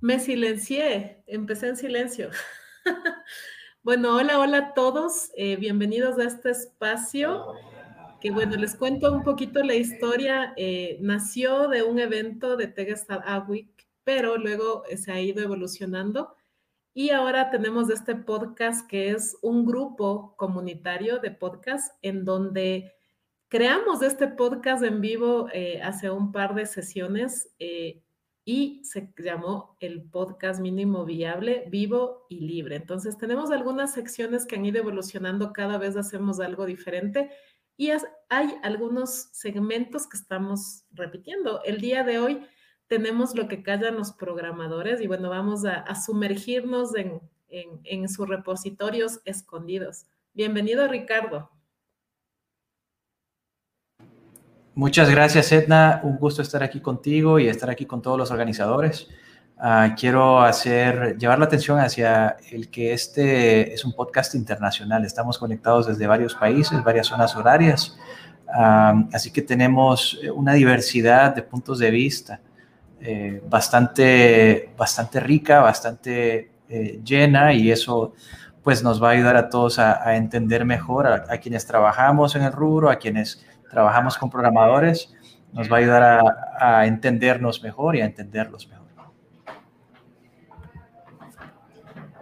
Me silencié, empecé en silencio. bueno, hola, hola a todos, eh, bienvenidos a este espacio que bueno, les cuento un poquito la historia. Eh, nació de un evento de Tegestad Week, pero luego eh, se ha ido evolucionando y ahora tenemos este podcast que es un grupo comunitario de podcast en donde creamos este podcast en vivo hace un par de sesiones y se llamó el podcast mínimo viable, vivo y libre. Entonces tenemos algunas secciones que han ido evolucionando, cada vez hacemos algo diferente y hay algunos segmentos que estamos repitiendo. El día de hoy tenemos lo que callan los programadores y bueno, vamos a, sumergirnos en, en sus repositorios escondidos. Bienvenido, Ricardo. Muchas gracias, Edna. Un gusto estar aquí contigo y estar aquí con todos los organizadores. Ah, quiero hacer, llevar la atención hacia el que este es un podcast internacional. Estamos conectados desde varios países, varias zonas horarias. Ah, así que tenemos una diversidad de puntos de vista eh, bastante, bastante rica, bastante eh, llena y eso pues nos va a ayudar a todos a, entender mejor, a, a, quienes trabajamos en el rubro, a quienes trabajamos con programadores, nos va a ayudar a, entendernos mejor y a entenderlos mejor.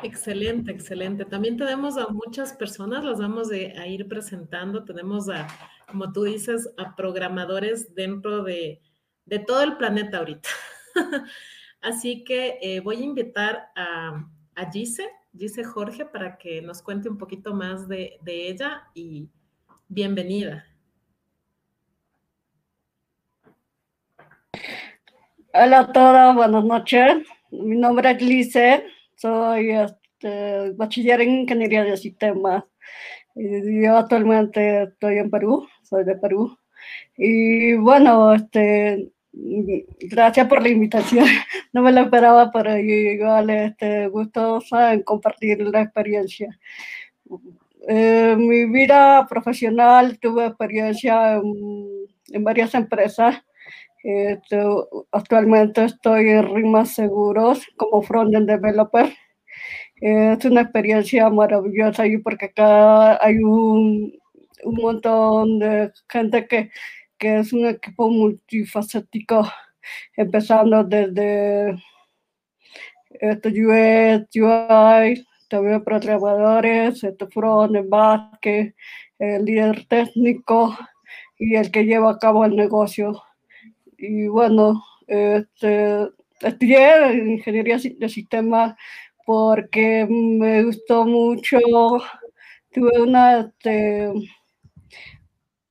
Excelente, excelente. También tenemos a muchas personas, las vamos a ir presentando. Tenemos a, como tú dices, a programadores dentro de, todo el planeta ahorita. Así que eh, voy a invitar a, a Gise, Gise Jorge, para que nos cuente un poquito más de, de ella y bienvenida. Hola a todos, buenas noches. Mi nombre es Lice, soy este, bachiller en Ingeniería de Sistemas. Yo actualmente estoy en Perú, soy de Perú. Y bueno, este, gracias por la invitación. No me lo esperaba, pero igual este, gustosa en compartir la experiencia. En mi vida profesional tuve experiencia en, en varias empresas este, actualmente estoy en Rimas Seguros como frontend developer. es una experiencia maravillosa porque acá hay un, montón de gente que, es un equipo multifacético, empezando desde este, UX, UI, también programadores, este, front, back, el líder técnico y el que lleva a cabo el negocio y bueno, este, estudié ingeniería de sistemas porque me gustó mucho, tuve una, este,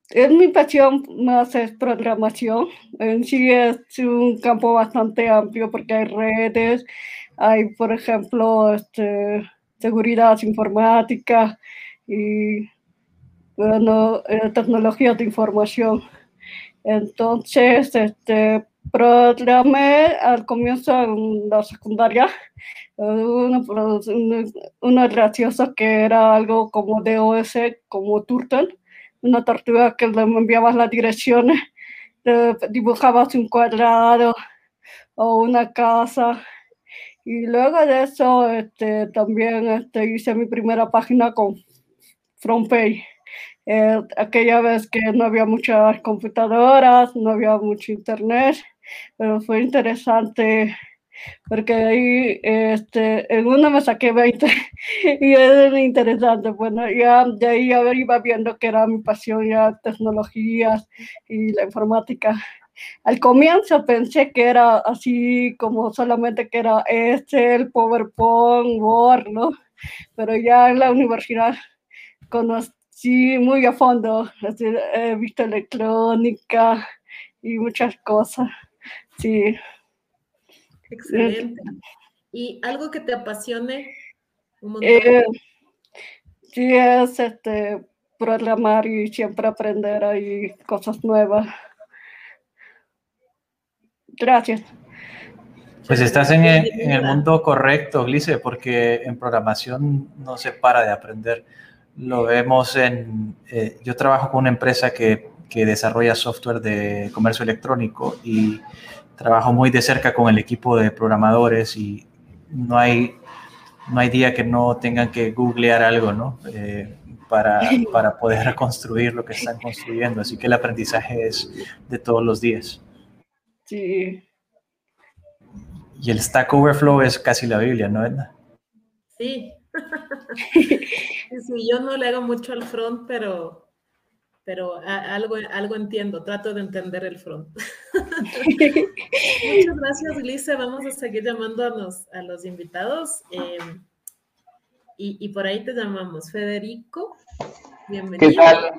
es mi pasión más es programación, en sí es un campo bastante amplio porque hay redes, hay por ejemplo este, seguridad informática y bueno, eh, tecnologías de información. Entonces, este, programé al comienzo en la secundaria uno, uno que era algo como DOS, como Turtle, una tortuga que le enviabas las direcciones, dibujabas un cuadrado o una casa. Y luego de eso, este, también este, hice mi primera página con FrontPage. Eh, aquella vez que no había muchas computadoras, no había mucho internet, pero fue interesante porque ahí este, en uno me saqué 20 y es interesante. Bueno, ya de ahí ya iba viendo que era mi pasión ya tecnologías y la informática. Al comienzo pensé que era así como solamente que era Excel, PowerPoint, Word, ¿no? Pero ya en la universidad Sí, muy a fondo. He visto electrónica y muchas cosas. Sí. Excelente. ¿Y algo que te apasione? Eh, sí, es este, programar y siempre aprender ahí cosas nuevas. Gracias. Pues estás en el, en el mundo correcto, Glice, porque en programación no se para de aprender lo vemos en, eh, yo trabajo con una empresa que, que, desarrolla software de comercio electrónico y trabajo muy de cerca con el equipo de programadores y no hay, no hay día que no tengan que googlear algo, ¿no? Eh, para, para poder reconstruir lo que están construyendo. Así que el aprendizaje es de todos los días. Sí. Y el Stack Overflow es casi la Biblia, ¿no, Edna? Sí. sí, yo no le hago mucho al front, pero, pero algo, algo entiendo, trato de entender el front. Muchas gracias, Lice. Vamos a seguir llamando a los, a los invitados. Em, y, y, por ahí te llamamos. Federico, bienvenido. ¿Qué tal?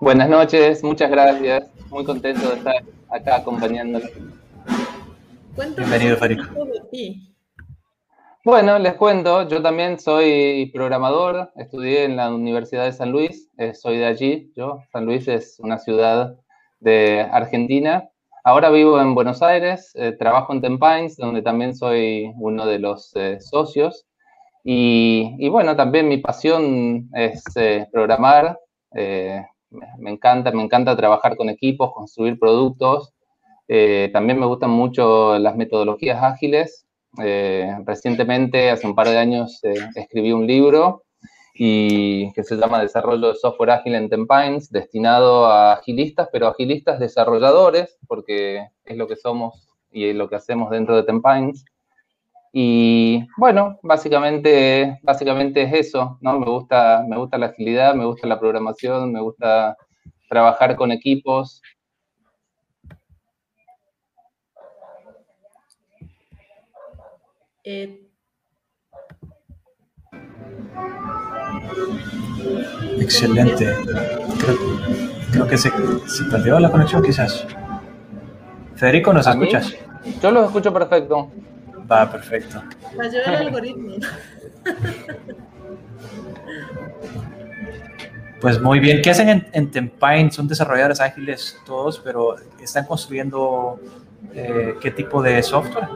Buenas noches, muchas gracias. Muy contento de estar acá acompañándolo. Bienvenido, Federico. Bueno, les cuento, yo también soy programador, estudié en la Universidad de San Luis, eh, soy de allí, yo, San Luis es una ciudad de Argentina. Ahora vivo en Buenos Aires, eh, trabajo en Tempines, donde también soy uno de los eh, socios. Y, y, bueno, también mi pasión es programar, me encanta, me encanta trabajar con equipos, construir productos. también me gustan mucho las metodologías ágiles, eh, recientemente, hace un par de años, eh, escribí un libro y que se llama Desarrollo de Software Ágil en Tempines, destinado a agilistas, pero agilistas desarrolladores, porque es lo que somos y lo que hacemos dentro de Tempines. Y bueno, básicamente, básicamente es eso, ¿no? Me gusta, me gusta la agilidad, me gusta la programación, me gusta trabajar con equipos, Eh, Excelente. Creo, que se, perdió la conexión quizás. Federico, ¿nos escuchas? Yo los escucho perfecto. Va, perfecto. Falló el algoritmo. Pues muy bien. ¿Qué hacen en, en Tempine? Son desarrolladores ágiles todos, pero ¿están construyendo eh, qué tipo de software?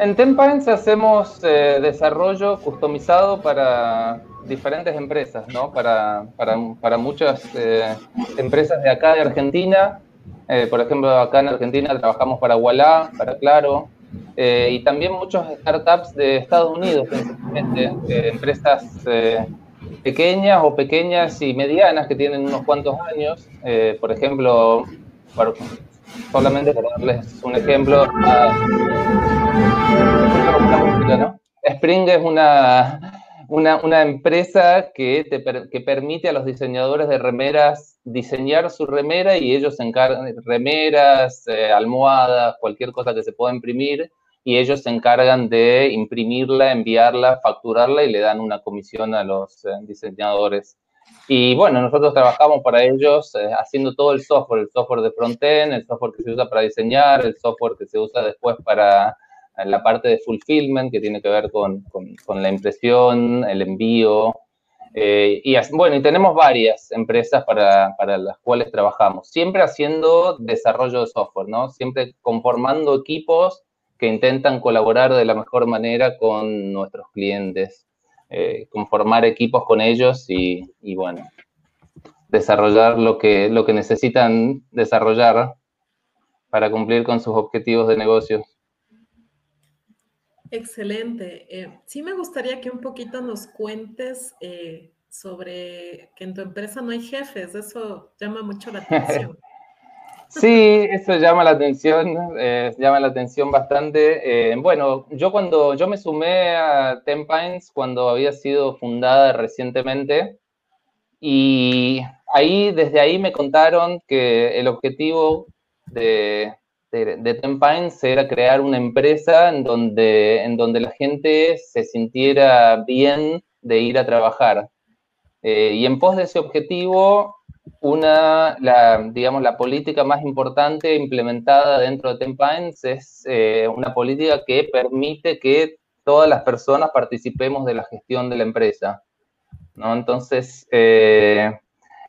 En Tempines hacemos eh, desarrollo customizado para diferentes empresas, ¿no? Para, para, muchas eh, empresas de acá de Argentina. Eh, por ejemplo, acá en Argentina trabajamos para Walla, para Claro, y también muchos startups de Estados Unidos, principalmente, empresas pequeñas o pequeñas y medianas que tienen unos cuantos años. por ejemplo, solamente para darles un ejemplo, Spring es una, una, empresa que, te, que permite a los diseñadores de remeras diseñar su remera y ellos encargan remeras, eh, almohadas, cualquier cosa que se pueda imprimir y ellos se encargan de imprimirla, enviarla, facturarla y le dan una comisión a los eh, diseñadores. Y bueno, nosotros trabajamos para ellos eh, haciendo todo el software, el software de frontend, el software que se usa para diseñar, el software que se usa después para la parte de fulfillment, que tiene que ver con, con, la impresión, el envío. Eh, y bueno, y tenemos varias empresas para, para, las cuales trabajamos, siempre haciendo desarrollo de software, ¿no? Siempre conformando equipos que intentan colaborar de la mejor manera con nuestros clientes. Eh, conformar equipos con ellos y, bueno, desarrollar lo que, lo que necesitan desarrollar para cumplir con sus objetivos de negocio. Excelente. Eh, sí me gustaría que un poquito nos cuentes eh, sobre que en tu empresa no hay jefes. Eso llama mucho la atención. Sí, eso llama la atención, eh, llama la atención bastante. Eh, bueno, yo cuando yo me sumé a Tempines cuando había sido fundada recientemente y ahí desde ahí me contaron que el objetivo de, de, Tempines era crear una empresa en donde, en donde la gente se sintiera bien de ir a trabajar. Eh, y en pos de ese objetivo una, la, digamos, la política más importante implementada dentro de Tempines es eh, una política que permite que todas las personas participemos de la gestión de la empresa. ¿no? Entonces, eh,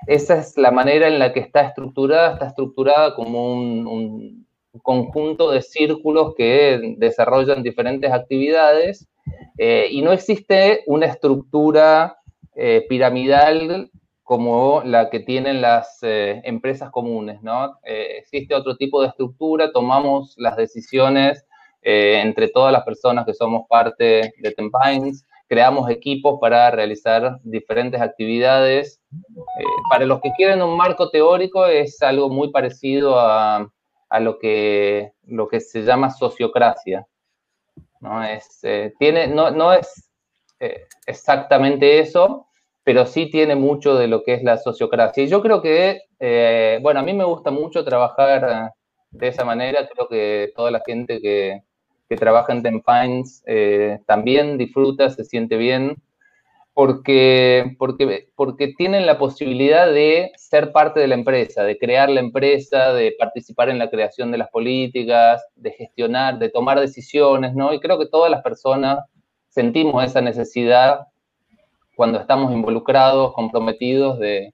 esa es la manera en la que está estructurada, está estructurada como un, conjunto de círculos que desarrollan diferentes actividades eh, y no existe una estructura piramidal como la que tienen las eh, empresas comunes, ¿no? Eh, existe otro tipo de estructura, tomamos las decisiones eh, entre todas las personas que somos parte de Tempines, creamos equipos para realizar diferentes actividades. para los que quieren un marco teórico es algo muy parecido a, a lo, que, lo que se llama sociocracia. No es, tiene, no, no es exactamente eso, pero sí tiene mucho de lo que es la sociocracia. Y yo creo que, eh, bueno, a mí me gusta mucho trabajar de esa manera, creo que toda la gente que, que trabaja en Tempines eh, también disfruta, se siente bien, porque, porque, porque tienen la posibilidad de ser parte de la empresa, de crear la empresa, de participar en la creación de las políticas, de gestionar, de tomar decisiones, ¿no? Y creo que todas las personas sentimos esa necesidad cuando estamos involucrados, comprometidos de,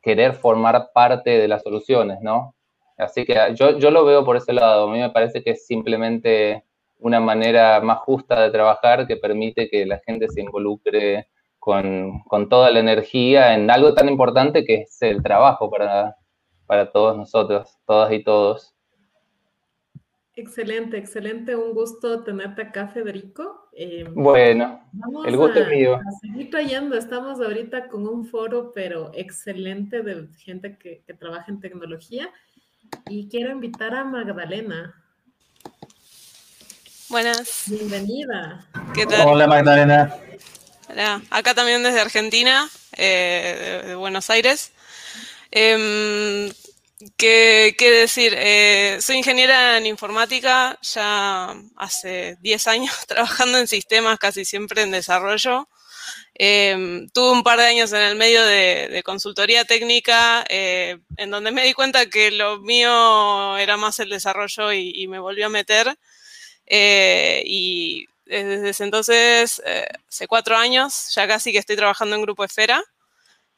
querer formar parte de las soluciones, ¿no? Así que yo, yo lo veo por ese lado. A mí me parece que es simplemente una manera más justa de trabajar que permite que la gente se involucre con, con, toda la energía en algo tan importante que es el trabajo para, para todos nosotros, todas y todos. Excelente, excelente. Un gusto tenerte acá, Federico. Eh, bueno, el gusto es mío. A seguir trayendo. Estamos ahorita con un foro, pero excelente de gente que, trabaja en tecnología. Y quiero invitar a Magdalena. Buenas. Bienvenida. ¿Qué tal? Hola, Magdalena. Hola. Acá también desde Argentina, eh, de, Buenos Aires. Em, ¿Qué, decir? Eh, soy ingeniera en informática, ya hace 10 años trabajando en sistemas, casi siempre en desarrollo. Em, tuve un par de años en el medio de, consultoría técnica, eh, en donde me di cuenta que lo mío era más el desarrollo y, me volví a meter. Eh, y desde ese entonces, hace cuatro años, ya casi que estoy trabajando en Grupo Esfera.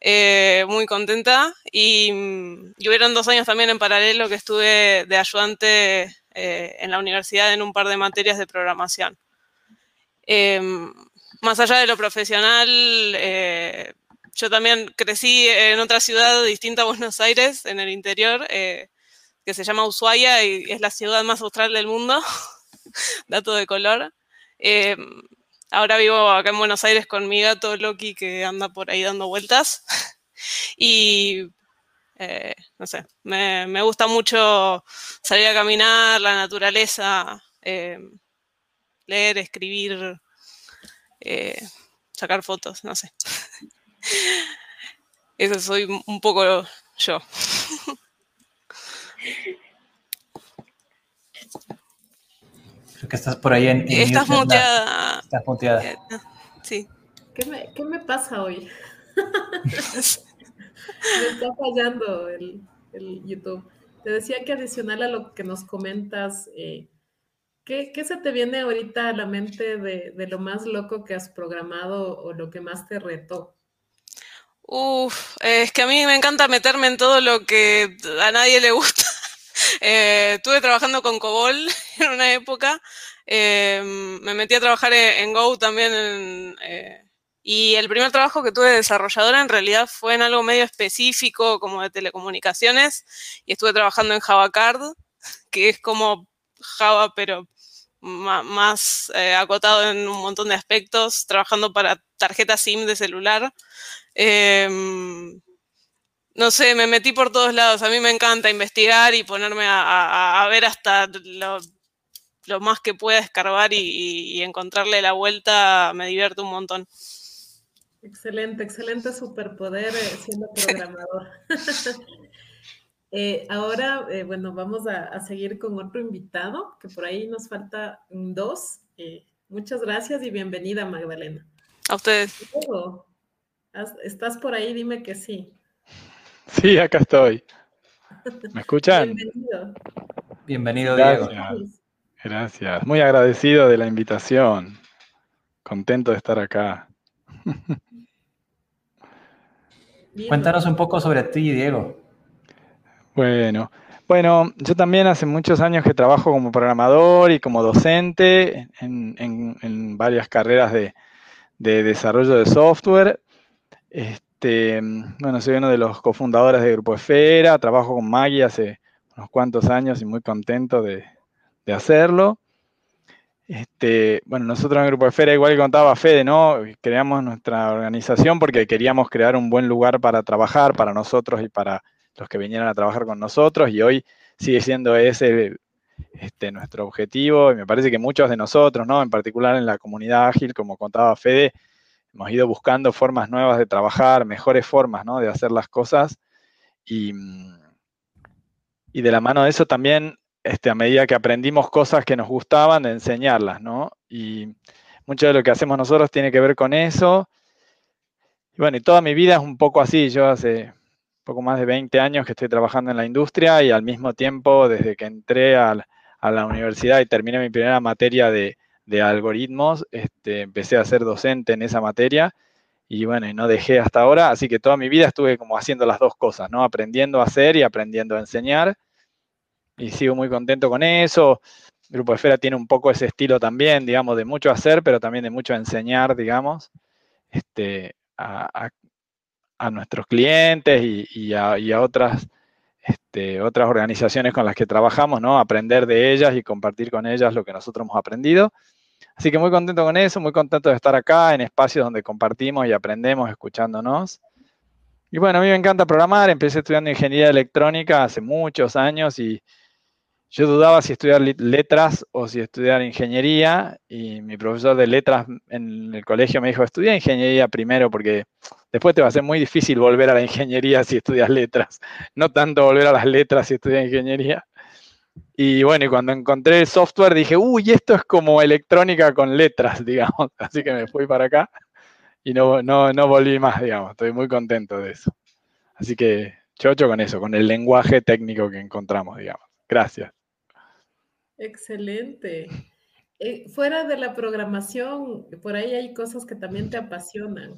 Eh, muy contenta. Y, mm, hubieron dos años también en paralelo que estuve de ayudante eh, en la universidad en un par de materias de programación. Em, más allá de lo profesional, eh, yo también crecí en otra ciudad distinta a Buenos Aires, en el interior, que se llama Ushuaia y es la ciudad más austral del mundo, dato de color. Ahora vivo acá en Buenos Aires con mi gato Loki que anda por ahí dando vueltas. y eh, no sé, me, gusta mucho salir a caminar, la naturaleza, eh, leer, escribir, eh, sacar fotos, no sé. Eso soy un poco yo. que estás por ahí en. estás muteada. Estás muteada. Eh, sí. ¿Qué me, qué me pasa hoy? me está fallando el, el, YouTube. Te decía que adicional a lo que nos comentas, eh, ¿qué, ¿qué, se te viene ahorita a la mente de, de, lo más loco que has programado o lo que más te retó? Uf, es que a mí me encanta meterme en todo lo que a nadie le gusta. Eh, estuve trabajando con COBOL en una época. Eh, me metí a trabajar en, Go también. Eh, y el primer trabajo que tuve de desarrolladora en realidad fue en algo medio específico, como de telecomunicaciones. Y estuve trabajando en JavaCard, que es como Java, pero más acotado en un montón de aspectos, trabajando para tarjeta SIM de celular no sé, me metí por todos lados. A mí me encanta investigar y ponerme a, ver hasta lo, más que pueda escarbar y, encontrarle la vuelta. Me divierto un montón. Excelente, excelente superpoder eh, siendo programador. Eh, ahora, eh, bueno, vamos a, seguir con otro invitado, que por ahí nos falta dos. muchas gracias y bienvenida, Magdalena. A ustedes. ¿Estás por ahí? Dime que sí. Sí, acá estoy. ¿Me escuchan? Bienvenido. Bienvenido, Diego. Gracias. Muy agradecido de la invitación. Contento de estar acá. Cuéntanos un poco sobre ti, Diego. Bueno, bueno, yo también hace muchos años que trabajo como programador y como docente en, varias carreras de, de desarrollo de software. Este, este, bueno, soy uno de los cofundadores de Grupo Esfera, trabajo con Maggie hace unos cuantos años y muy contento de, hacerlo. Este, bueno, nosotros en Grupo Esfera, igual que contaba Fede, ¿no? Creamos nuestra organización porque queríamos crear un buen lugar para trabajar para nosotros y para los que vinieran a trabajar con nosotros y hoy sigue siendo ese este, nuestro objetivo y me parece que muchos de nosotros, ¿no? En particular en la comunidad ágil, como contaba Fede, hemos ido buscando formas nuevas de trabajar, mejores formas. De hacer las cosas y, y de la mano de eso también, este, a medida que aprendimos cosas que nos gustaban, de enseñarlas, ¿no? Y mucho de lo que hacemos nosotros tiene que ver con eso. Y bueno, y toda mi vida es un poco así. Yo hace poco más de 20 años que estoy trabajando en la industria y al mismo tiempo, desde que entré a, la universidad y terminé mi primera materia de, algoritmos, este, empecé a ser docente en esa materia y bueno, y no dejé hasta ahora, así que toda mi vida estuve como haciendo las dos cosas, ¿no? Aprendiendo a hacer y aprendiendo a enseñar y sigo muy contento con eso. Grupo Esfera tiene un poco ese estilo también, digamos, de mucho hacer, pero también de mucho enseñar, digamos, este, a, a nuestros clientes y, a, otras, este, otras organizaciones con las que trabajamos, ¿no? Aprender de ellas y compartir con ellas lo que nosotros hemos aprendido. Así que muy contento con eso, muy contento de estar acá en espacios donde compartimos y aprendemos escuchándonos. Y bueno, a mí me encanta programar, empecé estudiando ingeniería electrónica hace muchos años y yo dudaba si estudiar letras o si estudiar ingeniería y mi profesor de letras en el colegio me dijo, estudia ingeniería primero porque después te va a ser muy difícil volver a la ingeniería si estudias letras, no tanto volver a las letras si estudias ingeniería. Y bueno, y cuando encontré el software dije, uy, esto es como electrónica con letras, digamos. Así que me fui para acá y no, no, no volví más, digamos. Estoy muy contento de eso. Así que chocho con eso, con el lenguaje técnico que encontramos, digamos. Gracias. Excelente. Eh, fuera de la programación, por ahí hay cosas que también te apasionan.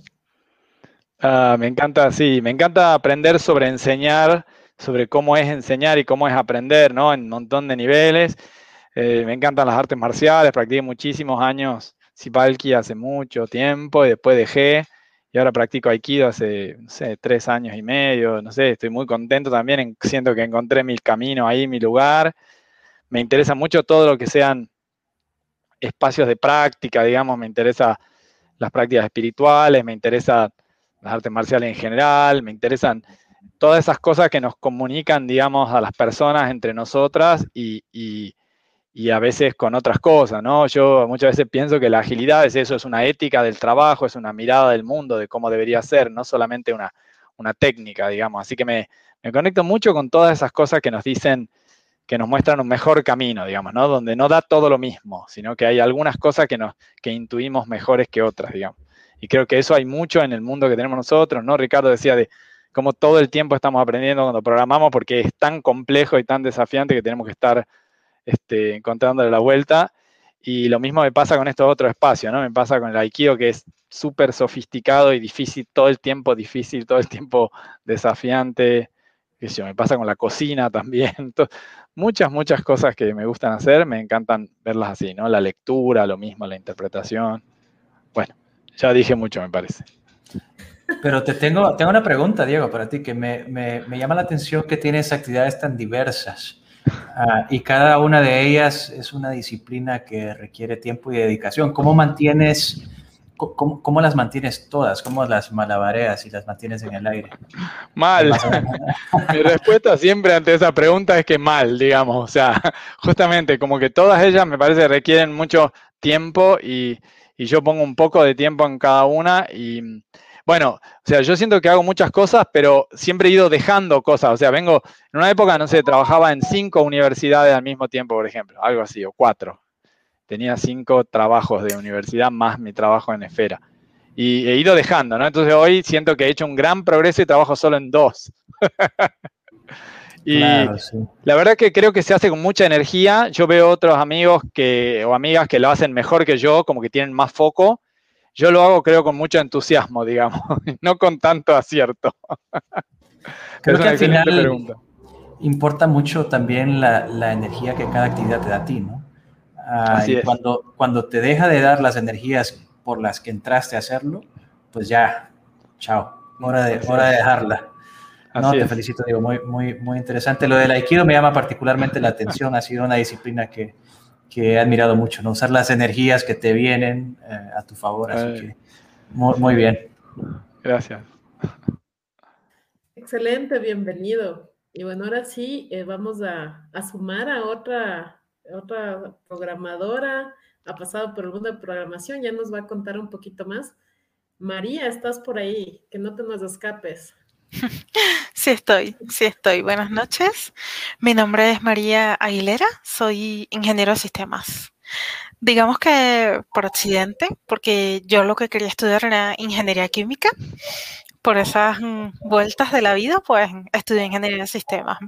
Ah, me encanta, sí, me encanta aprender sobre enseñar, sobre cómo es enseñar y cómo es aprender, ¿no? En un montón de niveles. Eh, me encantan las artes marciales, practiqué muchísimos años Sipalki hace mucho tiempo y después dejé y ahora practico Aikido hace, no sé, tres años y medio, no sé, estoy muy contento también, siento que encontré mi camino ahí, mi lugar me interesa mucho todo lo que sean espacios de práctica, digamos, me interesa las prácticas espirituales, me interesan las artes marciales en general, me interesan todas esas cosas que nos comunican, digamos, a las personas entre nosotras y, a veces con otras cosas, ¿no? Yo muchas veces pienso que la agilidad es eso, es una ética del trabajo, es una mirada del mundo, de cómo debería ser, no solamente una, técnica, digamos. Así que me, me conecto mucho con todas esas cosas que nos dicen que nos muestran un mejor camino, digamos, ¿no? Donde no da todo lo mismo, sino que hay algunas cosas que, nos, que intuimos mejores que otras, digamos. Y creo que eso hay mucho en el mundo que tenemos nosotros, ¿no? Ricardo decía de cómo todo el tiempo estamos aprendiendo cuando programamos porque es tan complejo y tan desafiante que tenemos que estar este, encontrándole la vuelta. Y lo mismo me pasa con estos otros espacios, ¿no? Me pasa con el Aikido que es súper sofisticado y difícil, todo el tiempo difícil, todo el tiempo desafiante. Eso me pasa con la cocina también. muchas, muchas cosas que me gustan hacer, me encantan verlas así, ¿no? La lectura, lo mismo, la interpretación. Bueno, ya dije mucho, me parece. Pero te tengo, tengo una pregunta, Diego, para ti, que me, me, me llama la atención que tienes actividades tan diversas ah, y cada una de ellas es una disciplina que requiere tiempo y dedicación. ¿Cómo mantienes ¿Cómo, las mantienes todas? ¿Cómo las malabareas y las mantienes en el aire? Mal. Mi respuesta siempre ante esa pregunta es que mal, digamos. O sea, justamente como que todas ellas me parece requieren mucho tiempo y, yo pongo un poco de tiempo en cada una y bueno, o sea, yo siento que hago muchas cosas, pero siempre he ido dejando cosas. O sea, vengo, en una época, no sé, trabajaba en cinco universidades al mismo tiempo, por ejemplo, algo así, o cuatro tenía cinco trabajos de universidad más mi trabajo en esfera. Y he ido dejando, ¿no? Entonces hoy siento que he hecho un gran progreso y trabajo solo en dos. y la verdad que creo que se hace con mucha energía. Yo veo otros amigos que, o amigas que lo hacen mejor que yo, como que tienen más foco. Yo lo hago, creo, con mucho entusiasmo, digamos, no con tanto acierto. creo que al final importa mucho también la, la energía que cada actividad te da a ti, ¿no? cuando, cuando te deja de dar las energías por las que entraste a hacerlo, pues ya, chao. hora de, hora de dejarla. No, te felicito, digo, muy, muy, muy interesante. Lo del Aikido me llama particularmente la atención, ha sido una disciplina que, que he admirado mucho, ¿no? Usar las energías que te vienen eh, a tu favor, así que muy, muy bien. Gracias. Excelente, bienvenido. Y bueno, ahora sí, eh, vamos a, a, sumar a otra, otra programadora, ha pasado por el mundo de programación, ya nos va a contar un poquito más. María, estás por ahí, que no te nos escapes. Sí estoy, sí estoy. Buenas noches. Mi nombre es María Aguilera, soy ingeniero de sistemas. Digamos que por accidente, porque yo lo que quería estudiar era ingeniería química. Por esas mm, vueltas de la vida, pues estudié ingeniería de sistemas.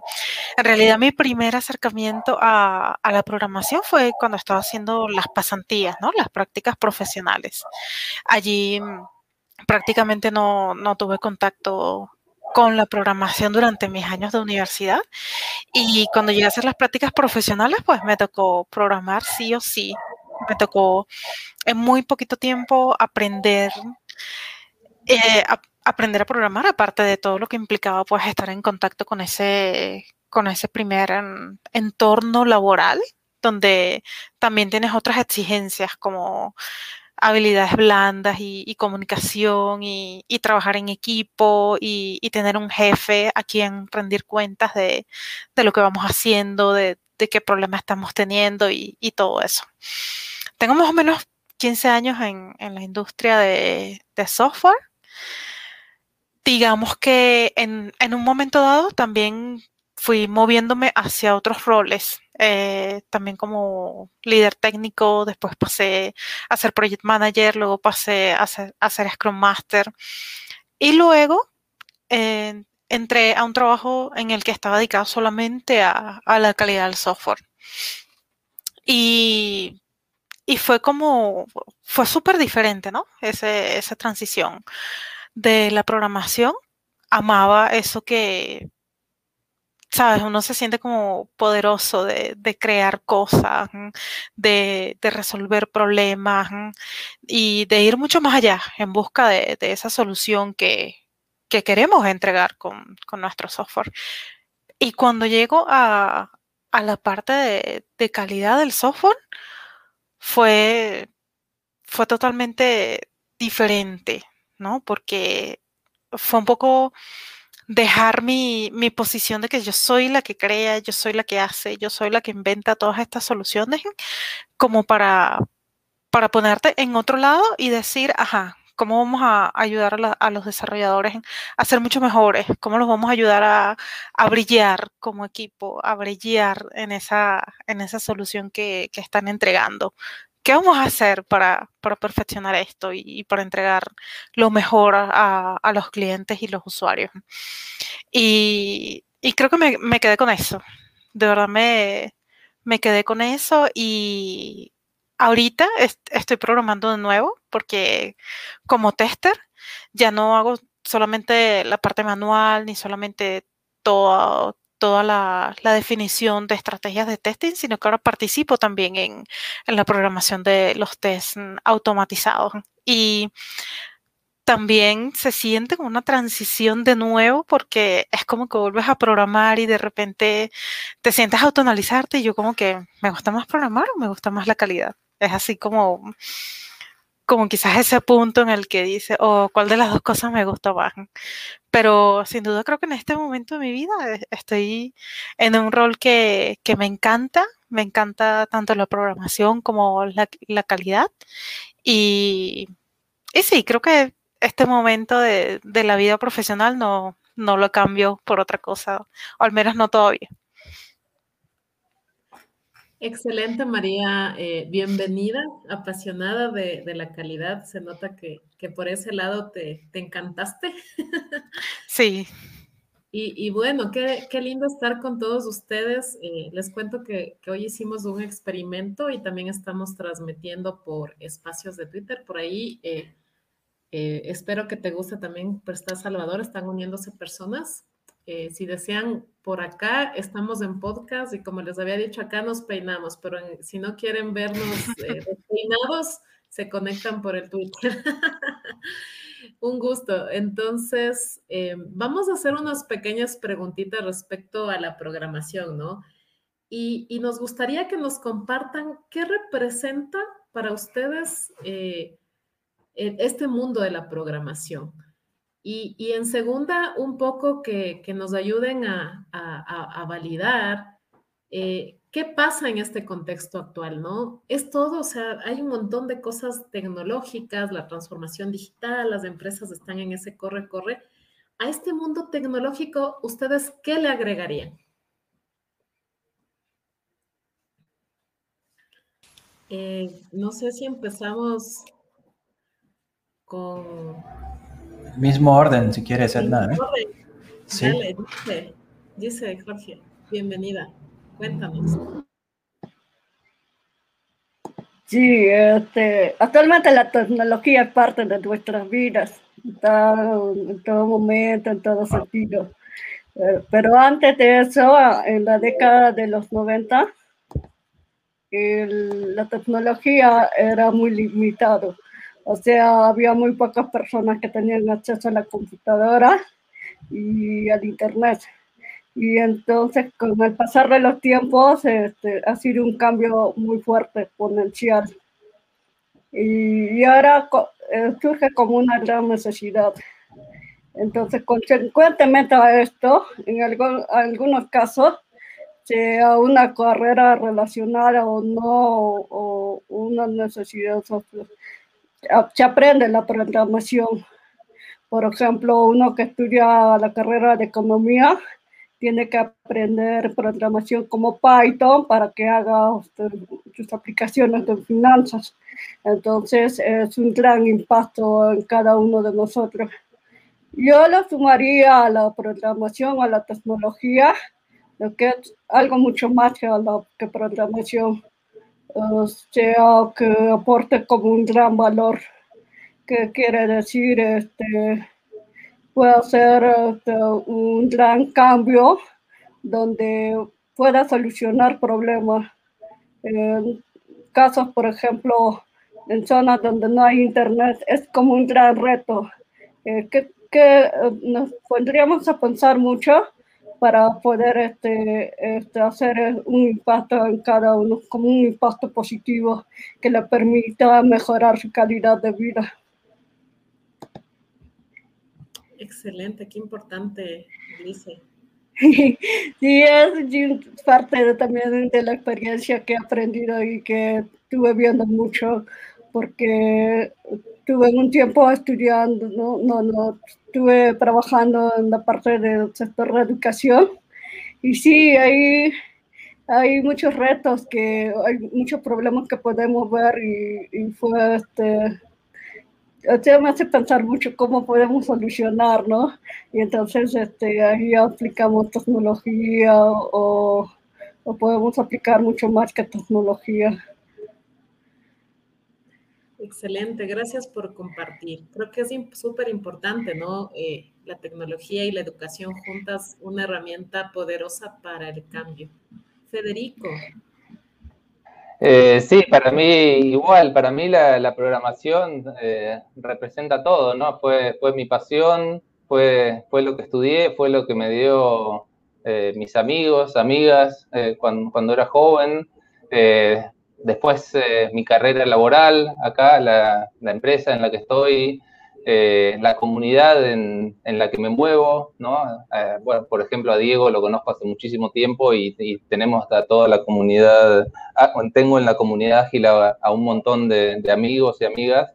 En realidad, mi primer acercamiento a, la programación fue cuando estaba haciendo las pasantías, ¿no? Las prácticas profesionales. Allí mm, prácticamente no, no tuve contacto con la programación durante mis años de universidad y cuando llegué a hacer las prácticas profesionales, pues me tocó programar sí o sí. Me tocó en muy poquito tiempo aprender, eh, a, aprender a programar, aparte de todo lo que implicaba pues estar en contacto con ese, con ese primer entorno laboral donde también tienes otras exigencias como habilidades blandas y, comunicación y, trabajar en equipo y, tener un jefe a quien rendir cuentas de, lo que vamos haciendo, de, qué problemas estamos teniendo y, todo eso. Tengo más o menos 15 años en, la industria de, software. Digamos que en, en un momento dado también fui moviéndome hacia otros roles eh, también como líder técnico, después pasé a ser project manager, luego pasé a ser, Scrum Master y luego eh, entré a un trabajo en el que estaba dedicado solamente a, la calidad del software. Y, fue como, fue súper diferente, ¿no? esa transición de la programación. Amaba eso que sabes, uno se siente como poderoso de, crear cosas, de, resolver problemas y de ir mucho más allá en busca de, esa solución que, queremos entregar con, nuestro software. Y cuando llego a, la parte de, calidad del software, fue, fue totalmente diferente, ¿no? Porque fue un poco dejar mi, posición de que yo soy la que crea, yo soy la que hace, yo soy la que inventa todas estas soluciones, como para, para ponerte en otro lado y decir, ajá, ¿cómo vamos a ayudar a, los desarrolladores a ser mucho mejores? ¿Cómo los vamos a ayudar a, brillar como equipo, a brillar en esa, en esa solución que, que están entregando? ¿Qué vamos a hacer para, perfeccionar esto y, para entregar lo mejor a, los clientes y los usuarios? Y, creo que me, quedé con eso. De verdad me, quedé con eso y ahorita estoy programando de nuevo porque como tester ya no hago solamente la parte manual ni solamente todo, toda la, definición de estrategias de testing, sino que ahora participo también en, la programación de los tests automatizados. Y también se siente como una transición de nuevo porque es como que vuelves a programar y de repente te sientes a autonalizarte y yo como que me gusta más programar o me gusta más la calidad. Es así como como quizás ese punto en el que dice, oh, cuál de las dos cosas me gusta más. Pero sin duda creo que en este momento de mi vida estoy en un rol que, me encanta, me encanta tanto la programación como la, calidad. Y, y, sí, creo que este momento de, la vida profesional no, no lo cambio por otra cosa, o al menos no todavía. Excelente, María. Eh, bienvenida, apasionada de, la calidad. Se nota que, por ese lado te, encantaste. Sí. Y, bueno, qué, lindo estar con todos ustedes. Eh, les cuento que, hoy hicimos un experimento y también estamos transmitiendo por espacios de Twitter. Por ahí eh, espero que te guste también, pues está Salvador, están uniéndose personas. Eh, si desean, por acá estamos en podcast y como les había dicho, acá nos peinamos, pero si no quieren vernos eh, peinados, se conectan por el Twitter. Un gusto. Entonces, eh, vamos a hacer unas pequeñas preguntitas respecto a la programación, ¿no? Y, nos gustaría que nos compartan qué representa para ustedes eh, este mundo de la programación. Y, en segunda, un poco que, nos ayuden a, validar eh, qué pasa en este contexto actual, ¿no? Es todo, o sea, hay un montón de cosas tecnológicas, la transformación digital, las empresas están en ese corre, corre. A este mundo tecnológico, ¿ustedes qué le agregarían? Eh, no sé si empezamos con Mismo orden, si quieres, Edna. ¿eh? Sí. Dale, dice, dice Jorge, bienvenida. Cuéntanos. Sí, este, actualmente la tecnología es parte de nuestras vidas, está en todo momento, en todo sentido. Eh, pero antes de eso, en la década de los 90, la tecnología era muy limitada. O sea, había muy pocas personas que tenían acceso a la computadora y al Internet. Y entonces, con el pasar de los tiempos, este, ha sido un cambio muy fuerte, exponencial. Y, ahora eh, surge como una gran necesidad. Entonces, consecuentemente a esto, en algunos casos, sea una carrera relacionada o no, o una necesidad social se aprende la programación. Por ejemplo, uno que estudia la carrera de economía tiene que aprender programación como Python para que haga sus aplicaciones de finanzas. Entonces, es un gran impacto en cada uno de nosotros. Yo lo sumaría a la programación, a la tecnología, lo que es algo mucho más que, la, que programación sea que aporte como un gran valor, que quiere decir este, puede ser este, un gran cambio donde pueda solucionar problemas. En casos, por ejemplo, en zonas donde no hay internet, es como un gran reto eh, que, eh, nos pondríamos a pensar mucho para poder este, este, hacer un impacto en cada uno, como un impacto positivo que le permita mejorar su calidad de vida. Excelente, qué importante, dice. Sí, es parte también de la experiencia que he aprendido y que estuve viendo mucho, porque estuve un tiempo estudiando, no, no, no, estuve trabajando en la parte del sector de educación y sí, hay, hay muchos retos, que hay muchos problemas que podemos ver y, y fue este, o me hace pensar mucho cómo podemos solucionar, ¿no? Y entonces este, ahí aplicamos tecnología o, o podemos aplicar mucho más que tecnología. Excelente, gracias por compartir. Creo que es súper importante, ¿no? Eh, la tecnología y la educación juntas, una herramienta poderosa para el cambio. Federico. Eh, sí, para mí igual, para mí la, programación eh, representa todo, ¿no? Fue, fue mi pasión, fue, fue lo que estudié, fue lo que me dio mis amigos, amigas cuando, cuando, era joven después eh, mi carrera laboral acá, la, empresa en la que estoy, eh, la comunidad en, la que me muevo, ¿no? Eh, bueno, por ejemplo, a Diego lo conozco hace muchísimo tiempo y, tenemos a toda la comunidad, ah, tengo en la comunidad ágil a, un montón de, amigos y amigas.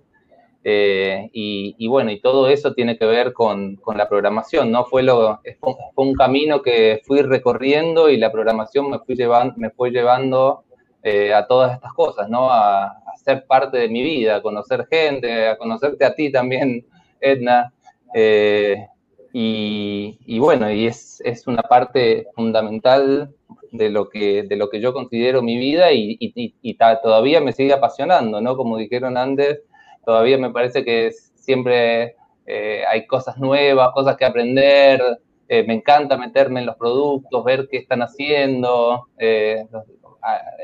y, bueno, y todo eso tiene que ver con, la programación, ¿no? Fue, lo, fue, un camino que fui recorriendo y la programación me, fui llevando, me fue llevando eh, a todas estas cosas, ¿no? A, ser parte de mi vida, a conocer gente, a conocerte a ti también, Edna. Eh, y, bueno, y es, una parte fundamental de lo que, de lo que yo considero mi vida y, todavía me sigue apasionando, ¿no? Como dijeron antes, todavía me parece que siempre eh, hay cosas nuevas, cosas que aprender, me encanta meterme en los productos, ver qué están haciendo,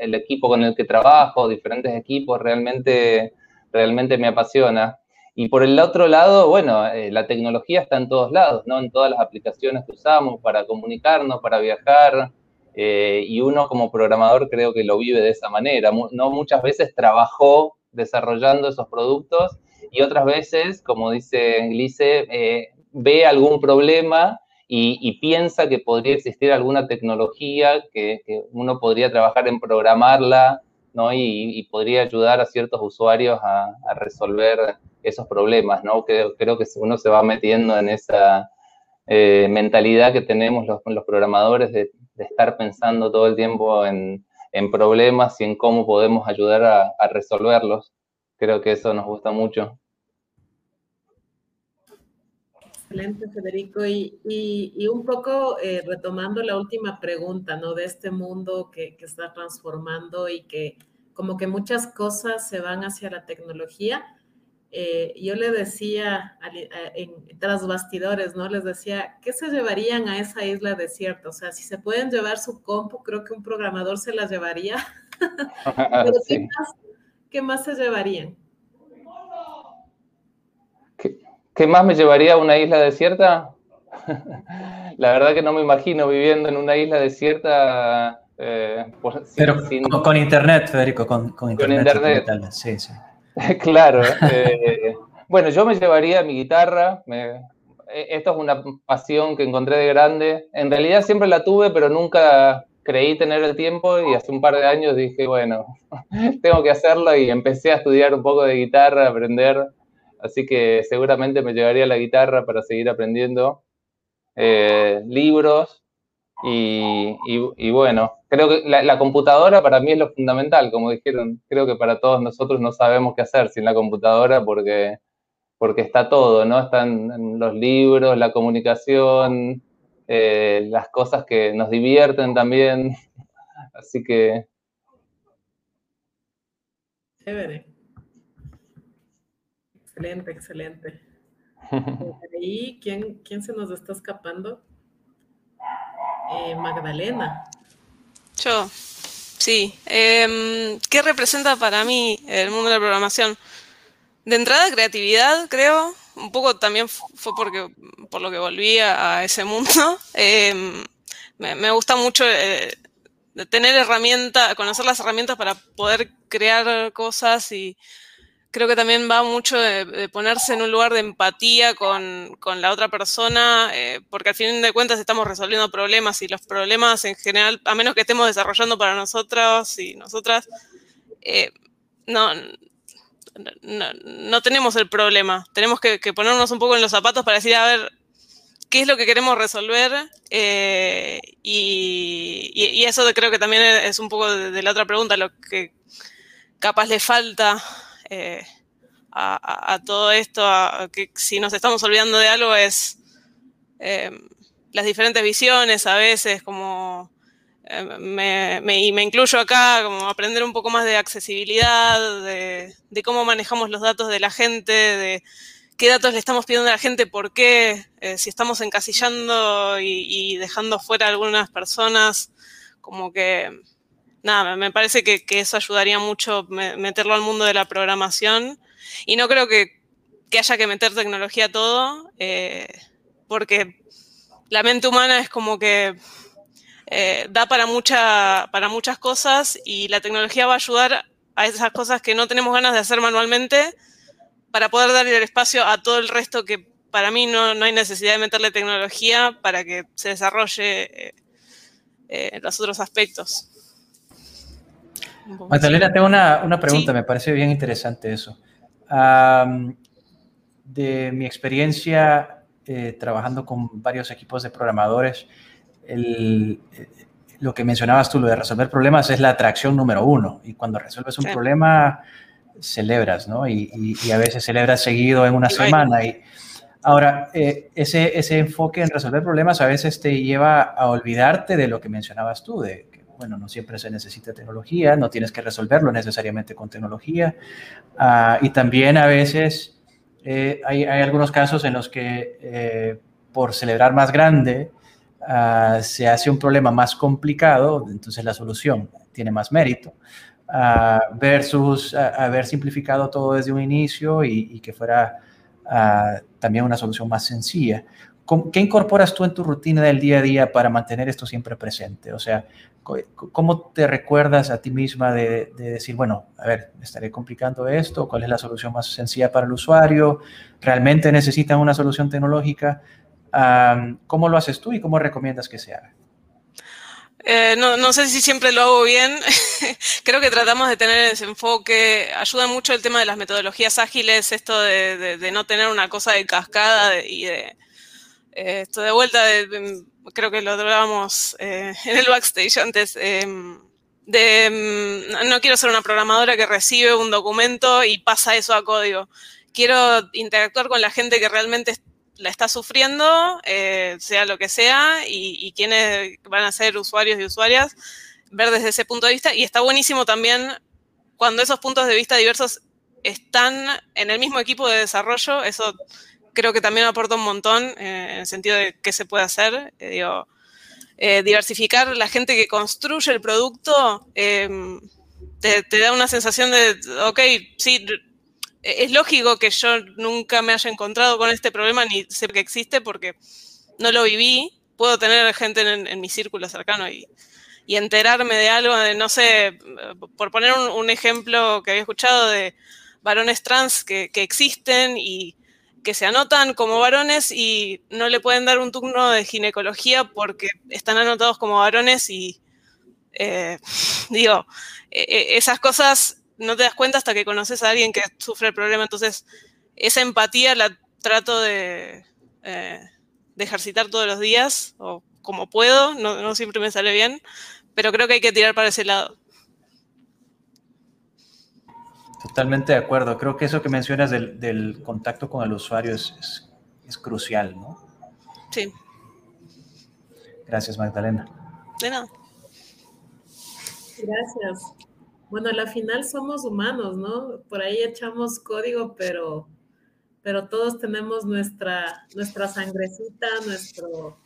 el equipo con el que trabajo, diferentes equipos, realmente, realmente me apasiona. Y por el otro lado, bueno, eh, la tecnología está en todos lados, ¿no? En todas las aplicaciones que usamos para comunicarnos, para viajar, eh, y uno como programador creo que lo vive de esa manera. No muchas veces trabajó desarrollando esos productos y otras veces, como dice Glice, eh, ve algún problema y, piensa que podría existir alguna tecnología que, uno podría trabajar en programarla ¿no? y, podría ayudar a ciertos usuarios a, resolver esos problemas. ¿no? Creo, creo, que uno se va metiendo en esa eh, mentalidad que tenemos los, los programadores de, estar pensando todo el tiempo en, problemas y en cómo podemos ayudar a resolverlos. Creo que eso nos gusta mucho. Excelente, Federico. Y, un poco eh, retomando la última pregunta, ¿no? De este mundo que, está transformando y que como que muchas cosas se van hacia la tecnología. Eh, yo le decía en, tras bastidores, ¿no? Les decía, ¿qué se llevarían a esa isla desierta? O sea, si se pueden llevar su compu, creo que un programador se la llevaría. Pero ¿qué más se llevarían? ¿Qué más me llevaría a una isla desierta? La verdad que no me imagino viviendo en una isla desierta. Eh, Pero con, internet, Federico, con, internet. Sí, sí. claro. Eh, bueno, yo me llevaría mi guitarra. E, esto es una pasión que encontré de grande. En realidad siempre la tuve, pero nunca creí tener el tiempo y hace un par de años dije, bueno, tengo que hacerlo y empecé a estudiar un poco de guitarra, a aprender así que seguramente me llevaría la guitarra para seguir aprendiendo, eh, libros y, bueno, creo que la, computadora para mí es lo fundamental, como dijeron, creo que para todos nosotros no sabemos qué hacer sin la computadora porque, porque está todo, ¿no? Están los libros, la comunicación, eh, las cosas que nos divierten también, así que... Chévere. Excelente, excelente. ¿Y quién, quién se nos está escapando? Eh, Magdalena. Yo, sí. Em, ¿Qué representa para mí el mundo de la programación? De entrada, creatividad, creo. Un poco también fue porque, por lo que volví a, ese mundo. Em, me, gusta mucho eh, tener herramientas, conocer las herramientas para poder crear cosas y creo que también va mucho de, ponerse en un lugar de empatía con, la otra persona, eh, porque al fin de cuentas estamos resolviendo problemas y los problemas en general, a menos que estemos desarrollando para nosotros y nosotras, eh, no, no, tenemos el problema. Tenemos que, ponernos un poco en los zapatos para decir, a ver, qué es lo que queremos resolver eh, y, eso creo que también es un poco de la otra pregunta, lo que capaz le falta eh, a, todo esto, que si nos estamos olvidando de algo es eh, las diferentes visiones a veces, como eh, me, y me incluyo acá, como aprender un poco más de accesibilidad, de, cómo manejamos los datos de la gente, de qué datos le estamos pidiendo a la gente, por qué, si estamos encasillando y, dejando fuera a algunas personas, como que nada, me parece que, eso ayudaría mucho meterlo al mundo de la programación. Y no creo que, haya que meter tecnología a todo, eh, porque la mente humana es como que eh, da para, mucha, para muchas cosas y la tecnología va a ayudar a esas cosas que no tenemos ganas de hacer manualmente para poder darle el espacio a todo el resto que para mí no, hay necesidad de meterle tecnología para que se desarrolle eh, los otros aspectos. Magdalena, tengo una, pregunta, me parece bien interesante eso. de mi experiencia eh, trabajando con varios equipos de programadores, eh, lo que mencionabas tú, lo de resolver problemas es la atracción número uno. Y cuando resuelves un problema, celebras, ¿no? Y, a veces celebras seguido en una semana. Y, ahora, eh, ese, ese enfoque en resolver problemas a veces te lleva a olvidarte de lo que mencionabas tú, de bueno, no siempre se necesita tecnología, no tienes que resolverlo necesariamente con tecnología. Ah, y también a veces eh, hay, algunos casos en los que eh, por celebrar más grande ah, se hace un problema más complicado, entonces la solución tiene más mérito. Ah, versus haber simplificado todo desde un inicio y, que fuera también una solución más sencilla. ¿Qué incorporas tú en tu rutina del día a día para mantener esto siempre presente? O sea, ¿cómo te recuerdas a ti misma de, decir, bueno, a ver, estaré complicando esto? ¿Cuál es la solución más sencilla para el usuario? ¿Realmente necesitan una solución tecnológica? ¿Cómo lo haces tú y cómo recomiendas que se haga? Eh, no, sé si siempre lo hago bien. Creo que tratamos de tener ese enfoque. Ayuda mucho el tema de las metodologías ágiles, esto de, no tener una cosa de cascada y de eh, esto de vuelta. Creo que lo hablábamos eh, en el backstage antes. Em, em, no quiero ser una programadora que recibe un documento y pasa eso a código. Quiero interactuar con la gente que realmente la está sufriendo, eh, sea lo que sea, y, quiénes van a ser usuarios y usuarias, ver desde ese punto de vista. Y está buenísimo también cuando esos puntos de vista diversos están en el mismo equipo de desarrollo, eso creo que también aporta un montón eh, en el sentido de qué se puede hacer. Eh, digo, diversificar la gente que construye el producto te, da una sensación de, ok, sí, e-, es lógico que yo nunca me haya encontrado con este problema ni sé que existe porque no lo viví. Puedo tener gente en, mi círculo cercano y, enterarme de algo, de no sé, por poner un, ejemplo que había escuchado de varones trans que, existen y que se anotan como varones y no le pueden dar un turno de ginecología porque están anotados como varones y eh, digo, e-, e-, esas cosas no te das cuenta hasta que conoces a alguien que sufre el problema. Entonces, esa empatía la trato de, eh, ejercitar todos los días, o como puedo, no, siempre me sale bien, pero creo que hay que tirar para ese lado. Totalmente de acuerdo. Creo que eso que mencionas del, contacto con el usuario es, es, crucial, ¿no? Sí. Gracias, Magdalena. De nada. Gracias. Bueno, a la final somos humanos, ¿no? Por ahí echamos código, pero, pero todos tenemos nuestra, nuestra sangrecita, nuestro,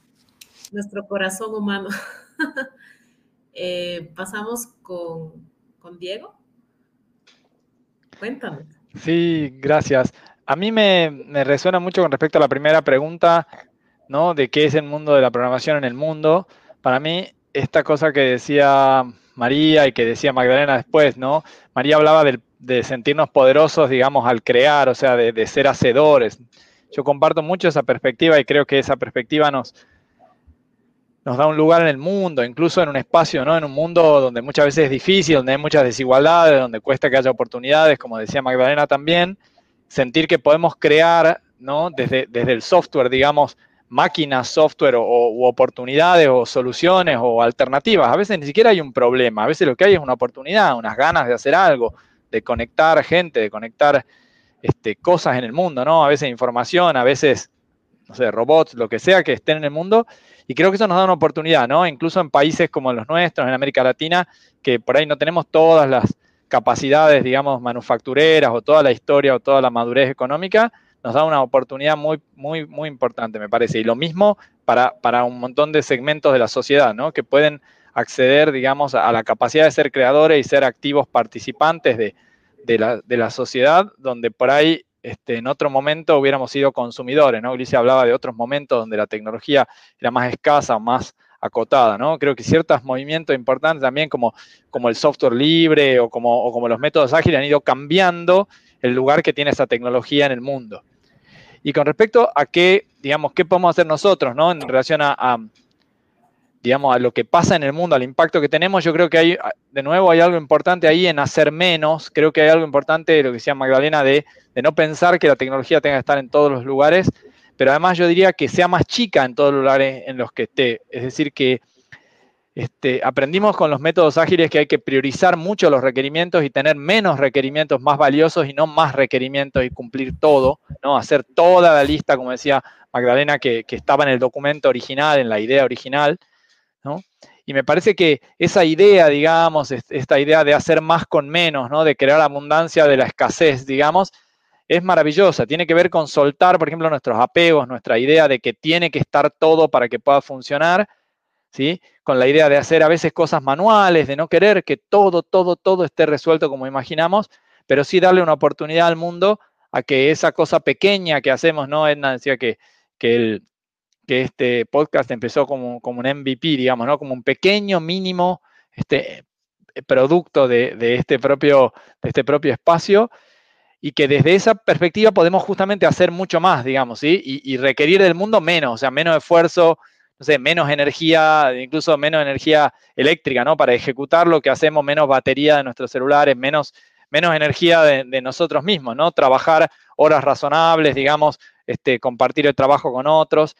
nuestro corazón humano. Eh, pasamos con, con Diego. Cuéntame. Sí, gracias. A mí me, me, resuena mucho con respecto a la primera pregunta, ¿no? De qué es el mundo de la programación en el mundo. Para mí, esta cosa que decía María y que decía Magdalena después, ¿no? María hablaba de, sentirnos poderosos, digamos, al crear, o sea, de, ser hacedores. Yo comparto mucho esa perspectiva y creo que esa perspectiva nos, nos da un lugar en el mundo, incluso en un espacio, ¿no? En un mundo donde muchas veces es difícil, donde hay muchas desigualdades, donde cuesta que haya oportunidades, como decía Magdalena también, sentir que podemos crear, ¿no? Desde, desde el software, digamos, máquinas, software o, oportunidades o soluciones o alternativas. A veces ni siquiera hay un problema, a veces lo que hay es una oportunidad, unas ganas de hacer algo, de conectar gente, de conectar este, cosas en el mundo, ¿no? A veces información, a veces, no sé, robots, lo que sea que estén en el mundo. Y creo que eso nos da una oportunidad, ¿no? Incluso en países como los nuestros, en América Latina, que por ahí no tenemos todas las capacidades, digamos, manufactureras o toda la historia o toda la madurez económica, nos da una oportunidad muy, muy, muy importante, me parece. Y lo mismo para, para un montón de segmentos de la sociedad, ¿no? Que pueden acceder, digamos, a la capacidad de ser creadores y ser activos participantes de, la, sociedad, donde por ahí este, en otro momento hubiéramos sido consumidores, ¿no? Ulises hablaba de otros momentos donde la tecnología era más escasa más acotada, ¿no? Creo que ciertos movimientos importantes también como, como el software libre o como, como los métodos ágiles han ido cambiando el lugar que tiene esa tecnología en el mundo. Y con respecto a qué, digamos, qué podemos hacer nosotros, ¿no? En relación a, digamos, a lo que pasa en el mundo, al impacto que tenemos, yo creo que hay, de nuevo, hay algo importante ahí en hacer menos. Creo que hay algo importante, lo que decía Magdalena, de, de no pensar que la tecnología tenga que estar en todos los lugares, pero además yo diría que sea más chica en todos los lugares en los que esté. Es decir, que este, aprendimos con los métodos ágiles que hay que priorizar mucho los requerimientos y tener menos requerimientos más valiosos y no más requerimientos y cumplir todo, ¿no? Hacer toda la lista, como decía Magdalena, que, estaba en el documento original, en la idea original, Y me parece que esa idea, digamos, esta idea de hacer más con menos, ¿no? De crear abundancia de la escasez, digamos, es maravillosa. Tiene que ver con soltar, por ejemplo, nuestros apegos, nuestra idea de que tiene que estar todo para que pueda funcionar con la idea de hacer a veces cosas manuales, de no querer que todo, todo, todo esté resuelto como imaginamos, pero sí darle una oportunidad al mundo a que esa cosa pequeña que hacemos, ¿no? Edna decía que, que, el, que este podcast empezó como, como un MVP, digamos, ¿no? Como un pequeño mínimo este, producto de, de, este propio, este propio espacio y que desde esa perspectiva podemos justamente hacer mucho más, digamos, ¿sí? Y, requerir del mundo menos, o sea, menos esfuerzo, no menos energía, incluso menos energía eléctrica, ¿no? Para ejecutar lo que hacemos, menos batería de nuestros celulares, menos, menos energía de, de nosotros mismos, ¿no? Trabajar horas razonables, digamos, este, compartir el trabajo con otros.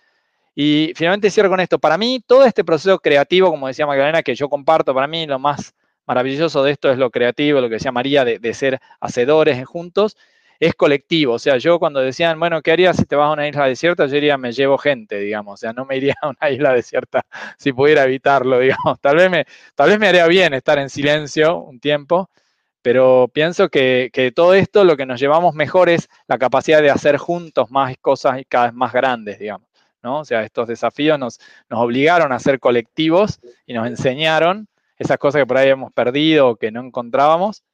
Y finalmente cierro con esto. Para mí, todo este proceso creativo, como decía Magdalena, que yo comparto, para mí lo más maravilloso de esto es lo creativo, lo que decía María, de, ser hacedores juntos, es colectivo. O sea, yo cuando decían, bueno, ¿qué harías si te vas a una isla desierta? Yo diría, me llevo gente, digamos. O sea, no me iría a una isla desierta si pudiera evitarlo, digamos. Tal vez me, tal vez me haría bien estar en silencio un tiempo, pero pienso que, que todo esto lo que nos llevamos mejor es la capacidad de hacer juntos más cosas y cada vez más grandes, digamos. ¿No? O sea, estos desafíos nos, nos obligaron a ser colectivos y nos enseñaron esas cosas que por ahí hemos perdido o que no encontrábamos.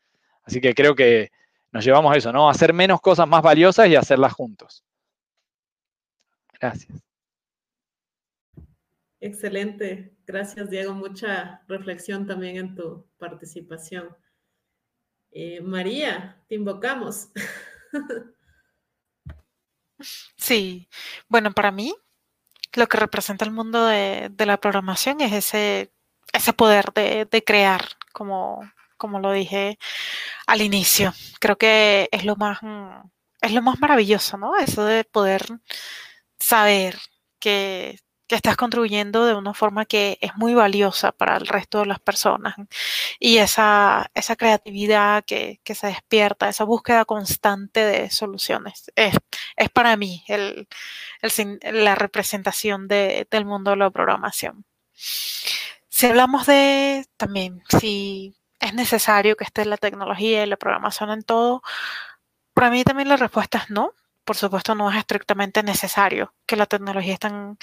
Así que creo que nos llevamos a eso, ¿no? A hacer menos cosas más valiosas y hacerlas juntos. Gracias. Excelente. Gracias, Diego. Mucha reflexión también en tu participación. Eh, María, te invocamos. Sí, bueno, para mí lo que representa el mundo de, de la programación es ese, ese poder de, de crear, como, como lo dije al inicio. Creo que es lo más, es lo más maravilloso, ¿no? Eso de poder saber que, que, estás contribuyendo de una forma que es muy valiosa para el resto de las personas. Y esa, esa creatividad que, que se despierta, esa búsqueda constante de soluciones, es, es para mí el, el, la representación de, del mundo de la programación. Si hablamos de también, si es necesario que esté la tecnología y la programación en todo, para mí también la respuesta es no. Por supuesto, no es estrictamente necesario que la tecnología estén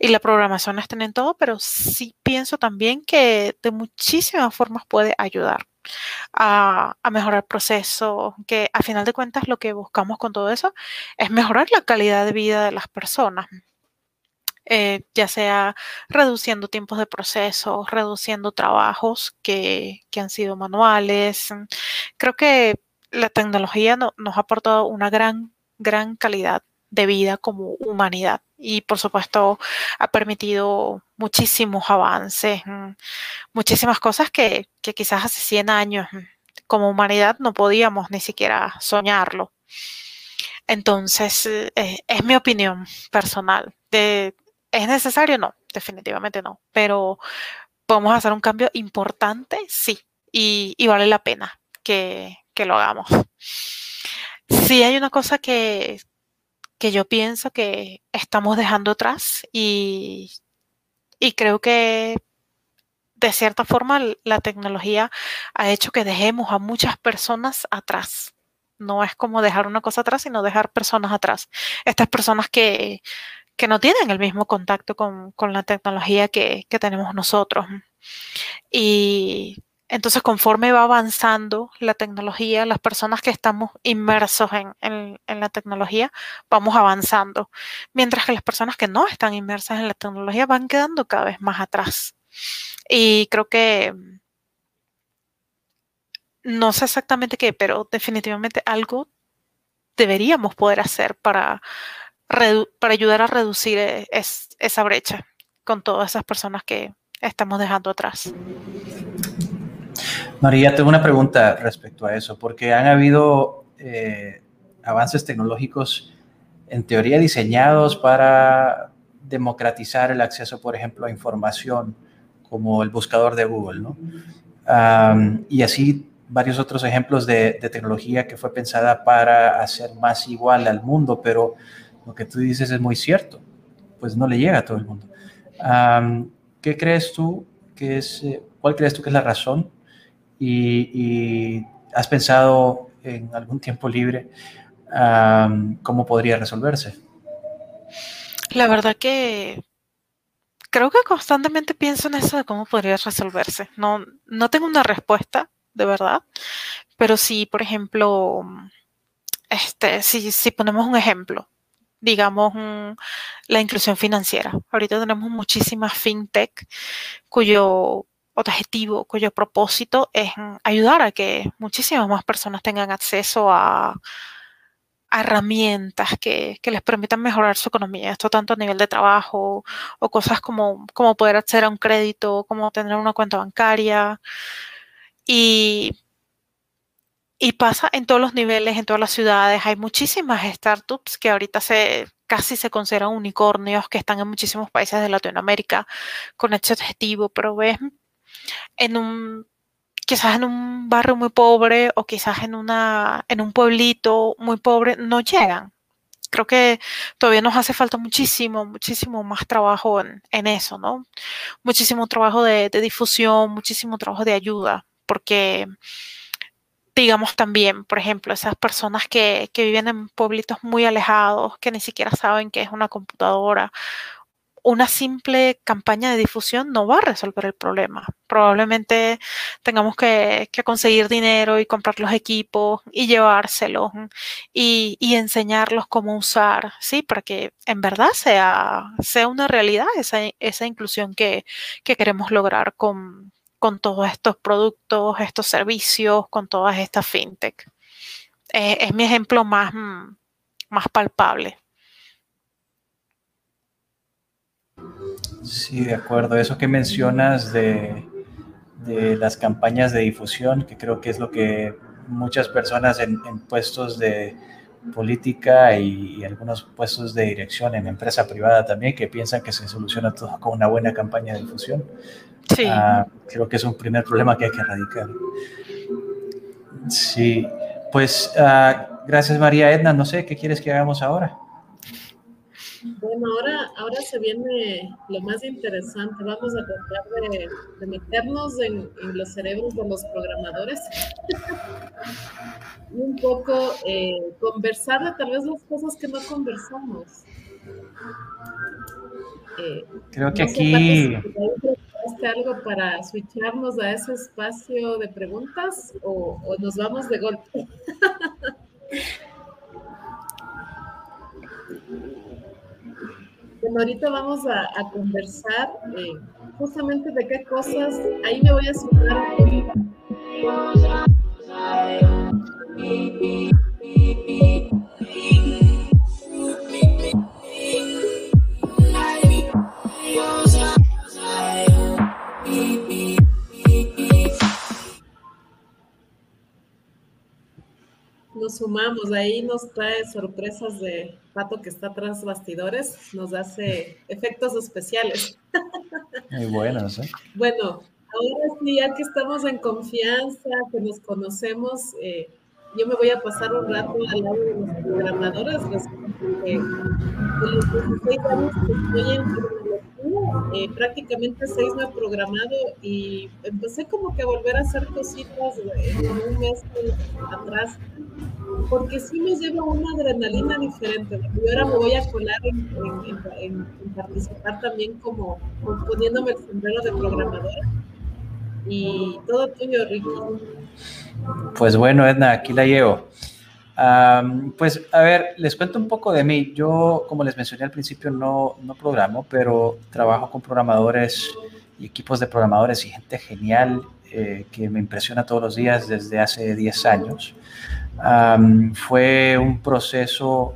y la programación estén en todo, pero sí pienso también que de muchísimas formas puede ayudar a, a mejorar procesos, que a final de cuentas lo que buscamos con todo eso es mejorar la calidad de vida de las personas. Eh, ya sea reduciendo tiempos de proceso, reduciendo trabajos que, que han sido manuales. Creo que la tecnología no, nos ha aportado una gran, gran calidad de vida como humanidad y por supuesto ha permitido muchísimos avances, muchísimas cosas que, que quizás hace 100 años como humanidad no podíamos ni siquiera soñarlo. Entonces, eh, es mi opinión personal. De, ¿Es necesario? No, definitivamente no. Pero podemos hacer un cambio importante, sí. Y, y vale la pena que, que, lo hagamos. Sí hay una cosa que, que yo pienso que estamos dejando atrás y, y creo que de cierta forma la tecnología ha hecho que dejemos a muchas personas atrás. No es como dejar una cosa atrás, sino dejar personas atrás. Estas personas que que no tienen el mismo contacto con, con la tecnología que, que, tenemos nosotros. Y entonces conforme va avanzando la tecnología, las personas que estamos inmersos en, la tecnología, vamos avanzando, mientras que las personas que no están inmersas en la tecnología van quedando cada vez más atrás. Y creo que no sé exactamente qué, pero definitivamente algo deberíamos poder hacer para ayudar a reducir e, es, esa brecha con todas esas personas que estamos dejando atrás. María, tengo una pregunta respecto a eso, porque han habido eh, avances tecnológicos en teoría diseñados para democratizar el acceso, por ejemplo, a información, como el buscador de Google, ¿no? Y así varios otros ejemplos de, tecnología que fue pensada para hacer más igual al mundo, pero lo que tú dices es muy cierto, pues no le llega a todo el mundo. ¿Qué crees tú que es, eh, cuál crees tú que es la razón? Y, has pensado en algún tiempo libre cómo podría resolverse. La verdad que creo que constantemente pienso en eso de cómo podría resolverse. No, no tengo una respuesta, de verdad, pero sí, por ejemplo, este, si, si ponemos un ejemplo, digamos, la inclusión financiera. Ahorita tenemos muchísimas fintech cuyo objetivo, cuyo propósito es ayudar a que muchísimas más personas tengan acceso a, herramientas que, les permitan mejorar su economía. Esto tanto a nivel de trabajo o cosas como, como poder acceder a un crédito, como tener una cuenta bancaria. Y y pasa en todos los niveles, en todas las ciudades. Hay muchísimas startups que ahorita se casi se consideran unicornios, que están en muchísimos países de Latinoamérica con este objetivo, pero ves en un quizás en un barrio muy pobre o quizás en una en un pueblito muy pobre no llegan. Creo que todavía nos hace falta muchísimo, muchísimo más trabajo en, eso, ¿no? Muchísimo trabajo de, de difusión, muchísimo trabajo de ayuda, porque digamos también, por ejemplo, esas personas que, viven en pueblitos muy alejados, que ni siquiera saben qué es una computadora, una simple campaña de difusión no va a resolver el problema. Probablemente tengamos que, conseguir dinero y comprar los equipos y llevárselos y, enseñarlos cómo usar, ¿sí? Para que en verdad sea, sea una realidad esa, esa inclusión que, que queremos lograr con, con todos estos productos, estos servicios, con todas estas fintech. Eh, es mi ejemplo más, mm, más palpable. Sí, de acuerdo. Eso que mencionas de, de, las campañas de difusión, que creo que es lo que muchas personas en, puestos de política y, algunos puestos de dirección en empresa privada también, que piensan que se soluciona todo con una buena campaña de difusión. Sí. Ah, creo que es un primer problema que hay que erradicar. Sí, pues uh, gracias María Edna. No sé, ¿qué quieres que hagamos ahora? Bueno, ahora, ahora se viene lo más interesante. Vamos a tratar de, meternos en, los cerebros de los programadores y un poco eh, conversar de tal vez las cosas que no conversamos. Eh, Creo que aquí algo para switcharnos a ese espacio de preguntas o, nos vamos de golpe? bueno, ahorita vamos a, conversar eh, justamente de qué cosas, ahí me voy a sumar. Nos sumamos, ahí nos trae sorpresas de Pato que está tras bastidores, nos hace efectos especiales. Muy buenos, ¿eh? Bueno, ahora sí, ya que estamos en confianza, que nos conocemos, eh, yo me voy a pasar un rato al lado de los programadores, los, de los 16 años que estoy en eh, prácticamente seis me he programado y empecé como que a volver a hacer cositas en un mes atrás, porque sí me lleva una adrenalina diferente. Y ahora me voy a colar en, participar también como, poniéndome el sombrero de programadora. Y todo tuyo, Ricky. Pues bueno, Edna, aquí la llevo pues a ver, les cuento un poco de mí. Yo, como les mencioné al principio, no, no programo, pero trabajo con programadores y equipos de programadores y gente genial eh, que me impresiona todos los días desde hace 10 años. fue un proceso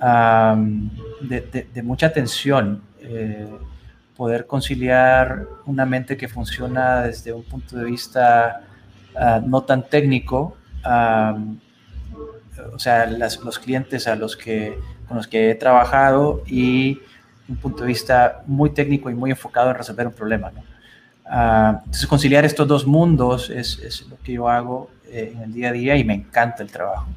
de, mucha tensión. Eh, poder conciliar una mente que funciona desde un punto de vista ah, no tan técnico o sea, los clientes a los que, con los que he trabajado y un punto de vista muy técnico y muy enfocado en resolver un problema. ¿no? Ah, entonces, conciliar estos dos mundos es, es lo que yo hago eh, en el día a día y me encanta el trabajo.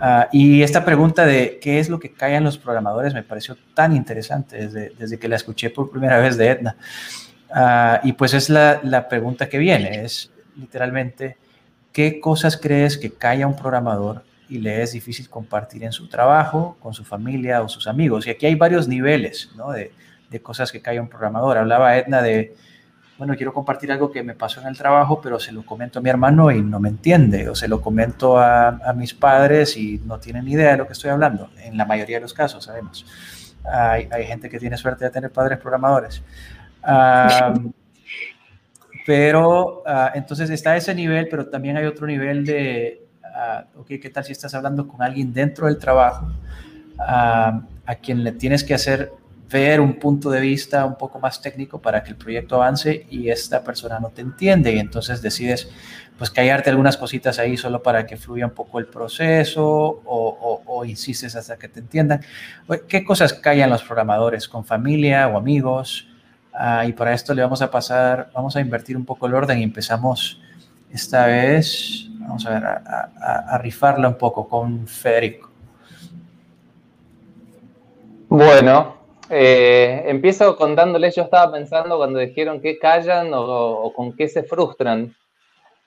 Ah, y esta pregunta de qué es lo que callan los programadores me pareció tan interesante desde, desde que la escuché por primera vez de Edna. Ah, y pues es la, la, pregunta que viene, es literalmente, ¿qué cosas crees que calla un programador y le es difícil compartir en su trabajo, con su familia o sus amigos. Y aquí hay varios niveles ¿no? de, de, cosas que cae un programador. Hablaba Edna de, bueno, quiero compartir algo que me pasó en el trabajo, pero se lo comento a mi hermano y no me entiende, o se lo comento a, a mis padres y no tienen ni idea de lo que estoy hablando, en la mayoría de los casos, sabemos. Hay, hay gente que tiene suerte de tener padres programadores. Um, pero uh, entonces está ese nivel, pero también hay otro nivel de, uh, ok, ¿qué tal si estás hablando con alguien dentro del trabajo uh, a quien le tienes que hacer ver un punto de vista un poco más técnico para que el proyecto avance y esta persona no te entiende y entonces decides pues callarte algunas cositas ahí solo para que fluya un poco el proceso o, o, o insistes hasta que te entiendan. ¿Qué cosas callan los programadores con familia o amigos? Uh, y para esto le vamos a pasar, vamos a invertir un poco el orden y empezamos esta vez, vamos a ver, a, a, a rifarla un poco con Federico. Bueno, eh, empiezo contándoles, yo estaba pensando cuando dijeron que callan o, o con qué se frustran.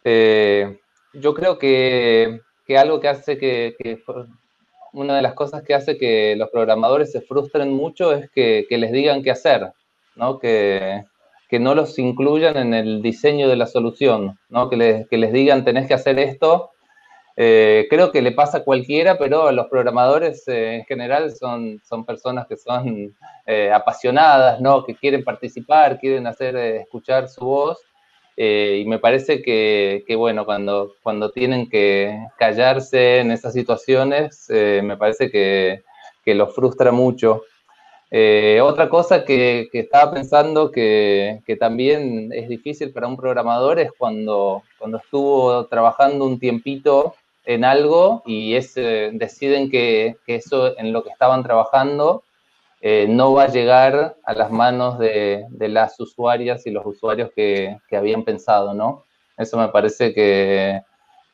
Eh, yo creo que, que, algo que hace que, que, una de las cosas que hace que los programadores se frustren mucho es que, que les digan qué hacer, ¿no? Que, que, no los incluyan en el diseño de la solución, ¿no? que, les, que les digan tenés que hacer esto eh, creo que le pasa a cualquiera, pero los programadores eh, en general son, son personas que son eh, apasionadas, ¿no? que quieren participar, quieren hacer escuchar su voz. Y me parece que, que, bueno, cuando, cuando tienen que callarse en esas situaciones, me parece que, que los frustra mucho. Otra cosa que, estaba pensando que, también es difícil para un programador es cuando, cuando estuvo trabajando un tiempito en algo y eh, deciden que, eso en lo que estaban trabajando eh, no va a llegar a las manos de, de las usuarias y los usuarios que, habían pensado, ¿no? Eso me parece que,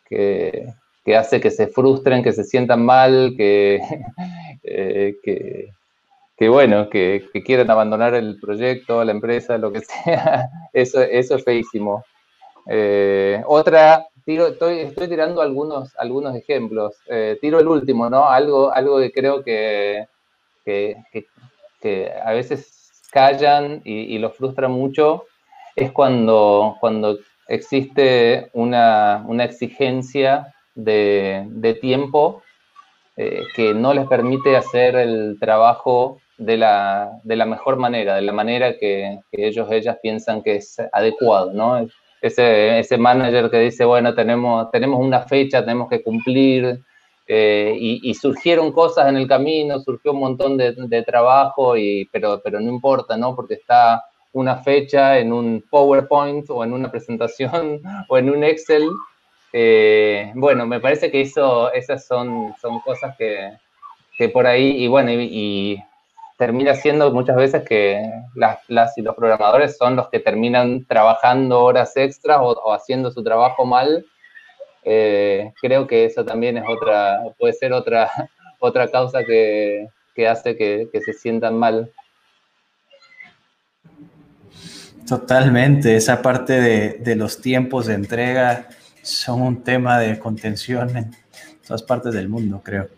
que, hace que se frustren, que se sientan mal, que, eh, que bueno, que, que quieran abandonar el proyecto, la empresa, lo que sea. Eso, eso es feísimo. Eh, otra, tiro, estoy, estoy tirando algunos, algunos ejemplos. Eh, tiro el último, ¿no? Algo, algo que creo que, que, que, a veces callan y, y los frustra mucho es cuando, cuando existe una, una exigencia de tiempo eh, que no les permite hacer el trabajo de la, de la mejor manera, de la manera que, que ellos, ellas piensan que es adecuado, ¿no? ese, ese manager que dice, bueno, tenemos, tenemos una fecha, tenemos que cumplir, eh, y, y, surgieron cosas en el camino, surgió un montón de, de, trabajo, y, pero, pero no importa, ¿no? Porque está una fecha en un PowerPoint o en una presentación o en un Excel. Eh, bueno, me parece que eso, esas son, son cosas que, que por ahí, y bueno, y, termina siendo muchas veces que las, las, y los programadores son los que terminan trabajando horas extras o, o haciendo su trabajo mal. Eh, creo que eso también es otra, puede ser otra, otra causa que, que hace que, que, se sientan mal. Totalmente, esa parte de, de los tiempos de entrega son un tema de contención en todas partes del mundo, creo.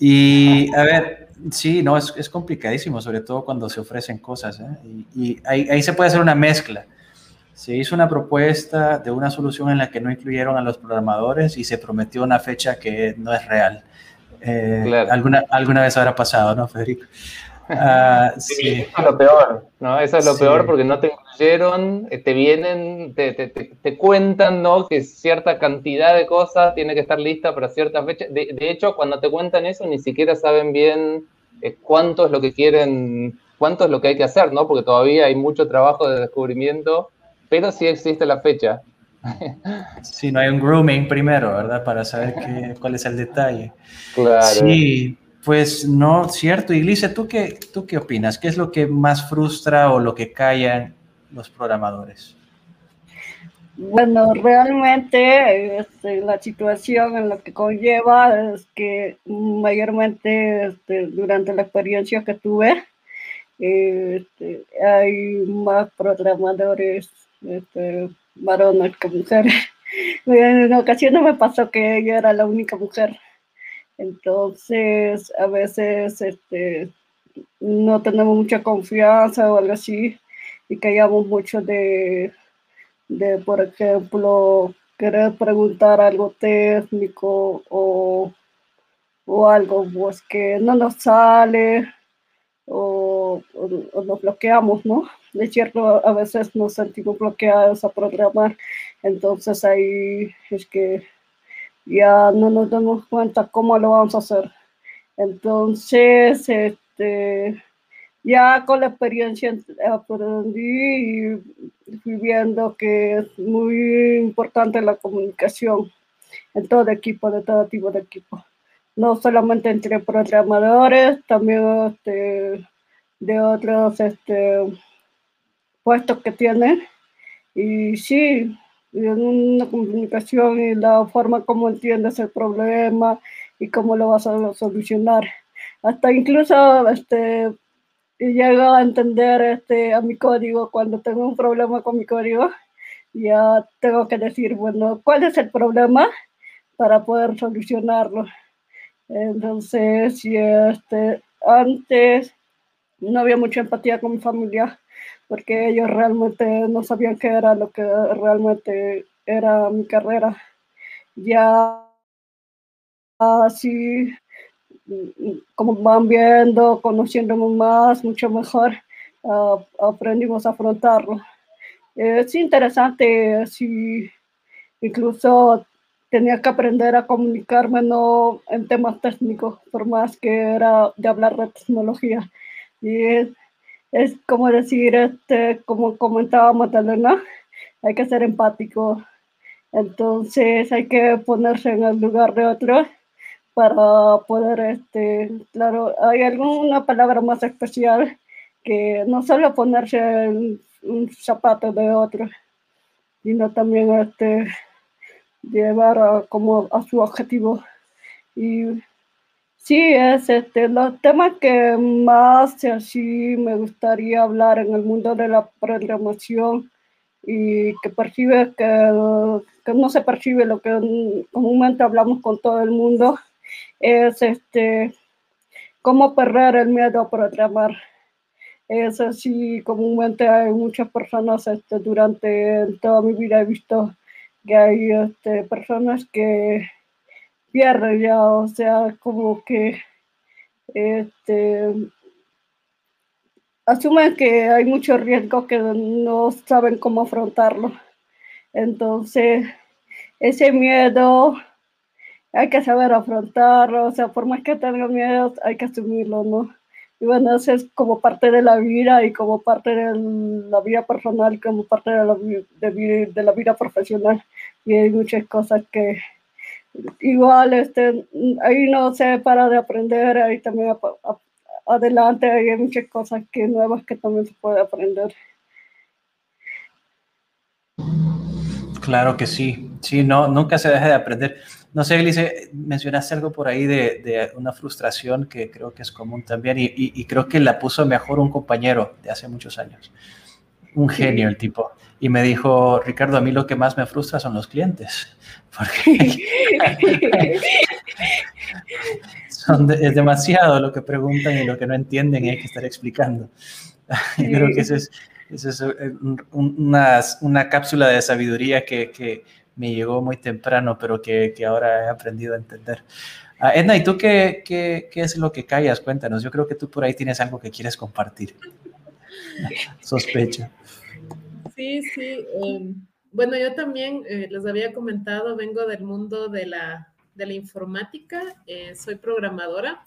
Y a ver, Sí, no, es, es, complicadísimo, sobre todo cuando se ofrecen cosas. ¿eh? Y, y ahí, ahí, se puede hacer una mezcla. Se hizo una propuesta de una solución en la que no incluyeron a los programadores y se prometió una fecha que no es real. Eh, claro. alguna, alguna vez habrá pasado, ¿no, Federico? Uh, sí. Eso es lo peor, ¿no? Eso es lo sí. peor porque no te incluyeron, eh, te vienen, te, te, te, cuentan, ¿no? Que cierta cantidad de cosas tiene que estar lista para cierta fecha. De, de hecho, cuando te cuentan eso, ni siquiera saben bien eh, cuánto es lo que quieren, cuánto es lo que hay que hacer, ¿no? Porque todavía hay mucho trabajo de descubrimiento, pero sí existe la fecha. Sí, no hay un grooming primero, ¿verdad? Para saber qué, cuál es el detalle. Claro. Sí, pues no, cierto. Iglesias, ¿tú qué, ¿tú qué opinas? ¿Qué es lo que más frustra o lo que callan los programadores? Bueno, realmente este, la situación en lo que conlleva es que mayormente este, durante la experiencia que tuve, este, hay más programadores varones que mujeres. En ocasiones me pasó que yo era la única mujer. Entonces, a veces este, no tenemos mucha confianza o algo así y callamos mucho de, de, por ejemplo, querer preguntar algo técnico o, o algo pues, que no nos sale o, o, nos bloqueamos, ¿no? De cierto, a veces nos sentimos bloqueados a programar, entonces ahí es que ya no nos damos cuenta cómo lo vamos a hacer. Entonces, este, ya con la experiencia aprendí y fui viendo que es muy importante la comunicación en todo equipo, de todo tipo de equipo. No solamente entre programadores, también este, de otros este, puestos que tienen. Y sí, una comunicación y la forma como entiendes el problema y cómo lo vas a solucionar. Hasta incluso este, llego a entender este, a mi código cuando tengo un problema con mi código. Ya tengo que decir, bueno, ¿cuál es el problema para poder solucionarlo? Entonces, este, antes no había mucha empatía con mi familia porque ellos realmente no sabían qué era lo que realmente era mi carrera. Ya así como van viendo, conociéndome más, mucho mejor, uh, aprendimos a afrontarlo. Es interesante, si incluso tenía que aprender a comunicarme no en temas técnicos, por más que era de hablar de tecnología. Y es, como decir, este, como comentaba Magdalena, hay que ser empático. Entonces hay que ponerse en el lugar de otro para poder, este, claro, hay alguna palabra más especial que no solo ponerse en un zapato de otro, sino también este, llevar a, como a su objetivo. Y sí, es este, los temas que más así me gustaría hablar en el mundo de la programación y que percibe que, que no se percibe lo que comúnmente hablamos con todo el mundo es este, cómo perder el miedo a programar. Es así, comúnmente hay muchas personas, este, durante toda mi vida he visto que hay este, personas que pierden ya, o sea, como que este, asumen que hay mucho riesgo que no saben cómo afrontarlo. Entonces, ese miedo hay que saber afrontarlo, o sea, por más que tenga miedo, hay que asumirlo, ¿no? Y bueno, eso es como parte de la vida y como parte de la vida personal, como parte de la, de, la vida profesional. Y hay muchas cosas que igual este, ahí no se para de aprender, ahí también adelante hay muchas cosas que nuevas que también se puede aprender. Claro que sí, sí, no, nunca se deja de aprender. No sé, Elise, mencionaste algo por ahí de, una frustración que creo que es común también y, creo que la puso mejor un compañero de hace muchos años, un genio el tipo, y me dijo, Ricardo, a mí lo que más me frustra son los clientes, porque es demasiado lo que preguntan y lo que no entienden y hay que estar explicando. creo que esa es, es eh, una, una, cápsula de sabiduría que, que me llegó muy temprano, pero que, que ahora he aprendido a entender. Uh, Edna, ¿y tú qué, qué, qué, es lo que callas? Cuéntanos. Yo creo que tú por ahí tienes algo que quieres compartir. Sospecho. Sí, sí. Um, bueno, yo también eh, les había comentado, vengo del mundo de la, de la informática, eh, soy programadora.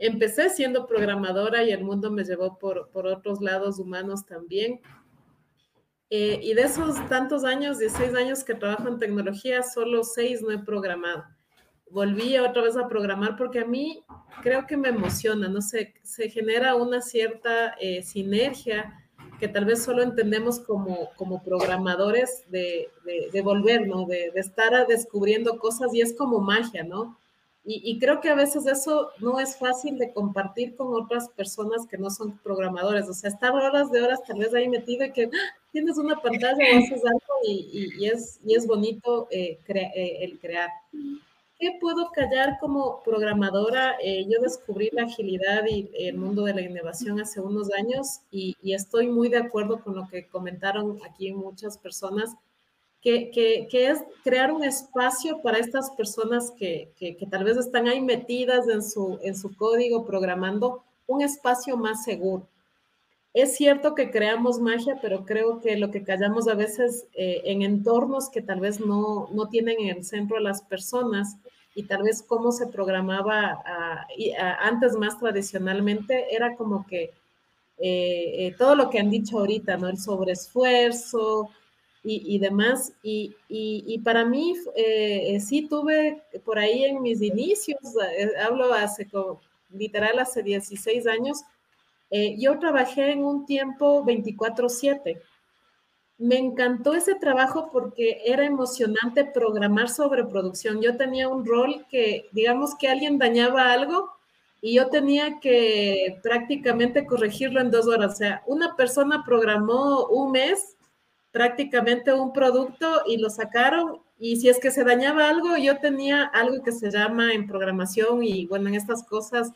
Empecé siendo programadora y el mundo me llevó por, por otros lados humanos también. Eh, y de esos tantos años, 16 años que trabajo en tecnología, solo 6 no he programado. Volví otra vez a programar porque a mí creo que me emociona, no sé, se genera una cierta eh, sinergia que tal vez solo entendemos como, como programadores de, de, volver, ¿no? De, de, estar descubriendo cosas y es como magia, ¿no? Y, creo que a veces eso no es fácil de compartir con otras personas que no son programadores. O sea, estar horas de horas tal vez ahí metido y que ¡ah! tienes una pantalla haces algo y, y, es, y es bonito eh, eh, el crear. ¿Qué puedo callar como programadora? Eh, yo descubrí la agilidad y el mundo de la innovación hace unos años y, estoy muy de acuerdo con lo que comentaron aquí muchas personas, que, que, es crear un espacio para estas personas que, que, tal vez están ahí metidas en su, en su código programando, un espacio más seguro. Es cierto que creamos magia, pero creo que lo que callamos a veces eh, en entornos que tal vez no, no, tienen en el centro a las personas y tal vez cómo se programaba antes más tradicionalmente, era como que eh, eh, todo lo que han dicho ahorita, ¿no? El sobreesfuerzo y, y demás. Y, y, para mí sí tuve por ahí en mis inicios, hablo hace como, literal hace 16 años, eh, yo trabajé en un tiempo 24/7. Me encantó ese trabajo porque era emocionante programar sobre producción. Yo tenía un rol que, digamos que alguien dañaba algo y yo tenía que prácticamente corregirlo en dos horas. O sea, una persona programó un mes prácticamente un producto y lo sacaron y si es que se dañaba algo, yo tenía algo que se llama en programación y bueno, en estas cosas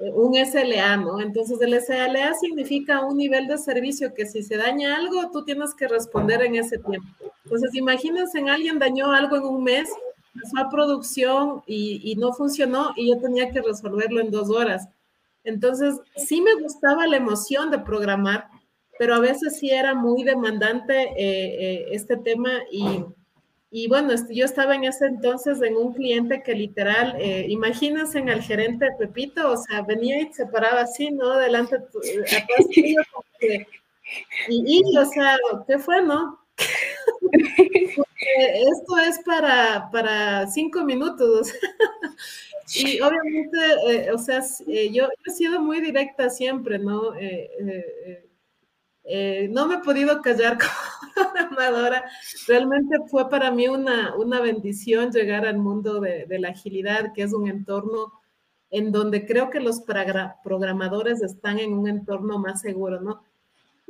un SLA, ¿no? Entonces el SLA significa un nivel de servicio que si se daña algo, tú tienes que responder en ese tiempo. Entonces imagínense, alguien dañó algo en un mes, pasó a producción y, no funcionó y yo tenía que resolverlo en dos horas. Entonces sí me gustaba la emoción de programar, pero a veces sí era muy demandante eh, eh, este tema y y bueno, yo estaba en ese entonces en un cliente que literal, eh, imagínense en el gerente Pepito, o sea, venía y se paraba así, ¿no? Delante, eh, y, y, o sea, ¿qué fue, no? esto es para, para cinco minutos. y obviamente, eh, o sea, eh, yo, he sido muy directa siempre, ¿no? Eh, no me he podido callar como programadora. Realmente fue para mí una, una bendición llegar al mundo de, la agilidad, que es un entorno en donde creo que los programadores están en un entorno más seguro, ¿no?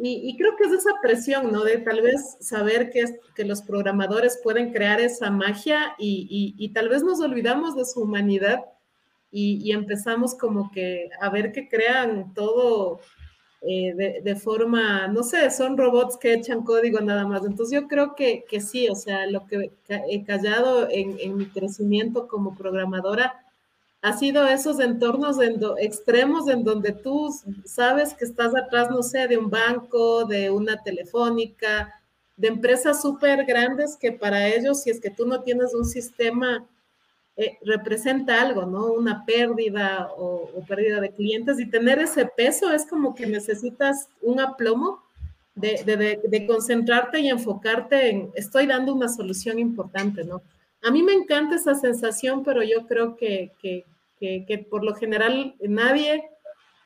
Y, creo que es esa presión, ¿no? De tal vez saber que, que los programadores pueden crear esa magia y, y, tal vez nos olvidamos de su humanidad y, empezamos como que a ver que crean todo eh, de, forma, no sé, son robots que echan código nada más. Entonces yo creo que, que sí, o sea, lo que he callado en, mi crecimiento como programadora ha sido esos entornos extremos en donde tú sabes que estás atrás, no sé, de un banco, de una telefónica, de empresas súper grandes que para ellos, si es que tú no tienes un sistema eh, representa algo, ¿no? Una pérdida o, pérdida de clientes y tener ese peso es como que necesitas un aplomo de, concentrarte y enfocarte en, estoy dando una solución importante, ¿no? A mí me encanta esa sensación, pero yo creo que, que, que, que por lo general nadie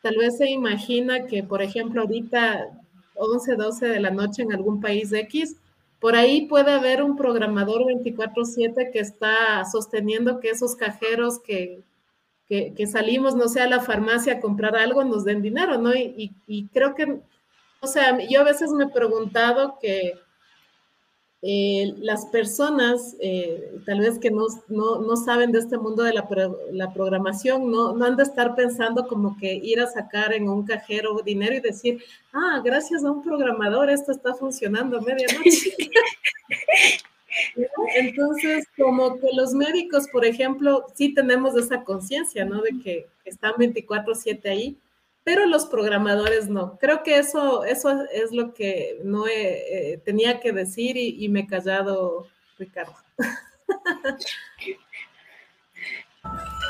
tal vez se imagina que, por ejemplo, ahorita 11, 12 de la noche en algún país X, por ahí puede haber un programador 24/7 que está sosteniendo que esos cajeros que, que, salimos, no sé, a la farmacia a comprar algo, nos den dinero, ¿no? Y, y creo que, o sea, yo a veces me he preguntado que eh, las personas, eh, tal vez que no, no, saben de este mundo de la, la programación, no, no, han de estar pensando como que ir a sacar en un cajero dinero y decir, ah, gracias a un programador esto está funcionando a medianoche. Entonces, como que los médicos, por ejemplo, sí tenemos esa conciencia, ¿no? De que están 24/7 ahí, pero los programadores no. Creo que eso, eso es lo que no eh, tenía que decir y, me he callado, Ricardo.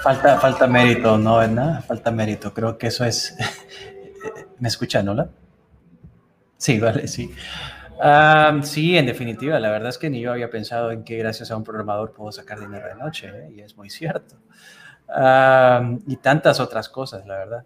Falta, falta mérito, ¿no, Edna? Falta mérito. Creo que eso es... ¿Me escuchan, hola? Sí, vale, sí. sí, en definitiva, la verdad es que ni yo había pensado en que gracias a un programador puedo sacar dinero de noche, ¿eh? y es muy cierto. y tantas otras cosas, la verdad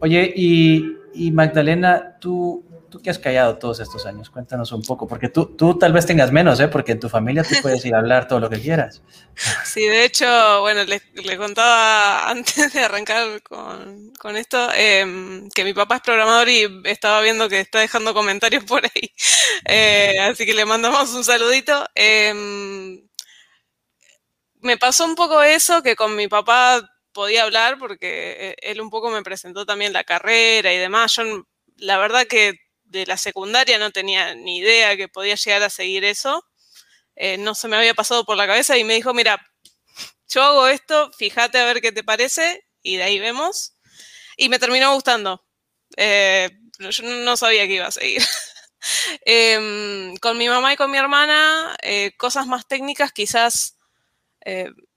oye, y, Magdalena, tú, tú que has callado todos estos años, cuéntanos un poco, porque tú, tú tal vez tengas menos, ¿eh? porque en tu familia tú puedes ir a hablar todo lo que quieras. Sí, de hecho, bueno, le, contaba antes de arrancar con, con esto, em, que mi papá es programador y estaba viendo que está dejando comentarios por ahí, eh, así que le mandamos un saludito. Em, me pasó un poco eso, que con mi papá podía hablar porque eh, él un poco me presentó también la carrera y demás. Yo la verdad que de la secundaria no tenía ni idea que podía llegar a seguir eso. Eh, no se me había pasado por la cabeza y me dijo, mira, yo hago esto, fíjate a ver qué te parece y de ahí vemos. Y me terminó gustando. Eh, yo no sabía que iba a seguir. Em, con mi mamá y con mi hermana, cosas más técnicas quizás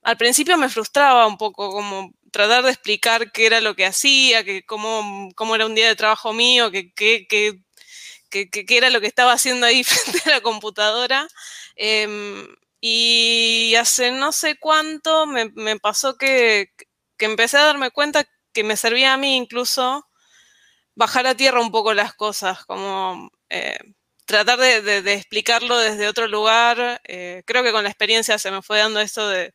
al principio me frustraba un poco como tratar de explicar qué era lo que hacía, que cómo, cómo era un día de trabajo mío, qué que, era lo que estaba haciendo ahí frente a la computadora. Em, y hace no sé cuánto me, pasó que, empecé a darme cuenta que me servía a mí incluso bajar a tierra un poco las cosas, como eh, tratar de, explicarlo desde otro lugar. Eh, creo que con la experiencia se me fue dando esto de,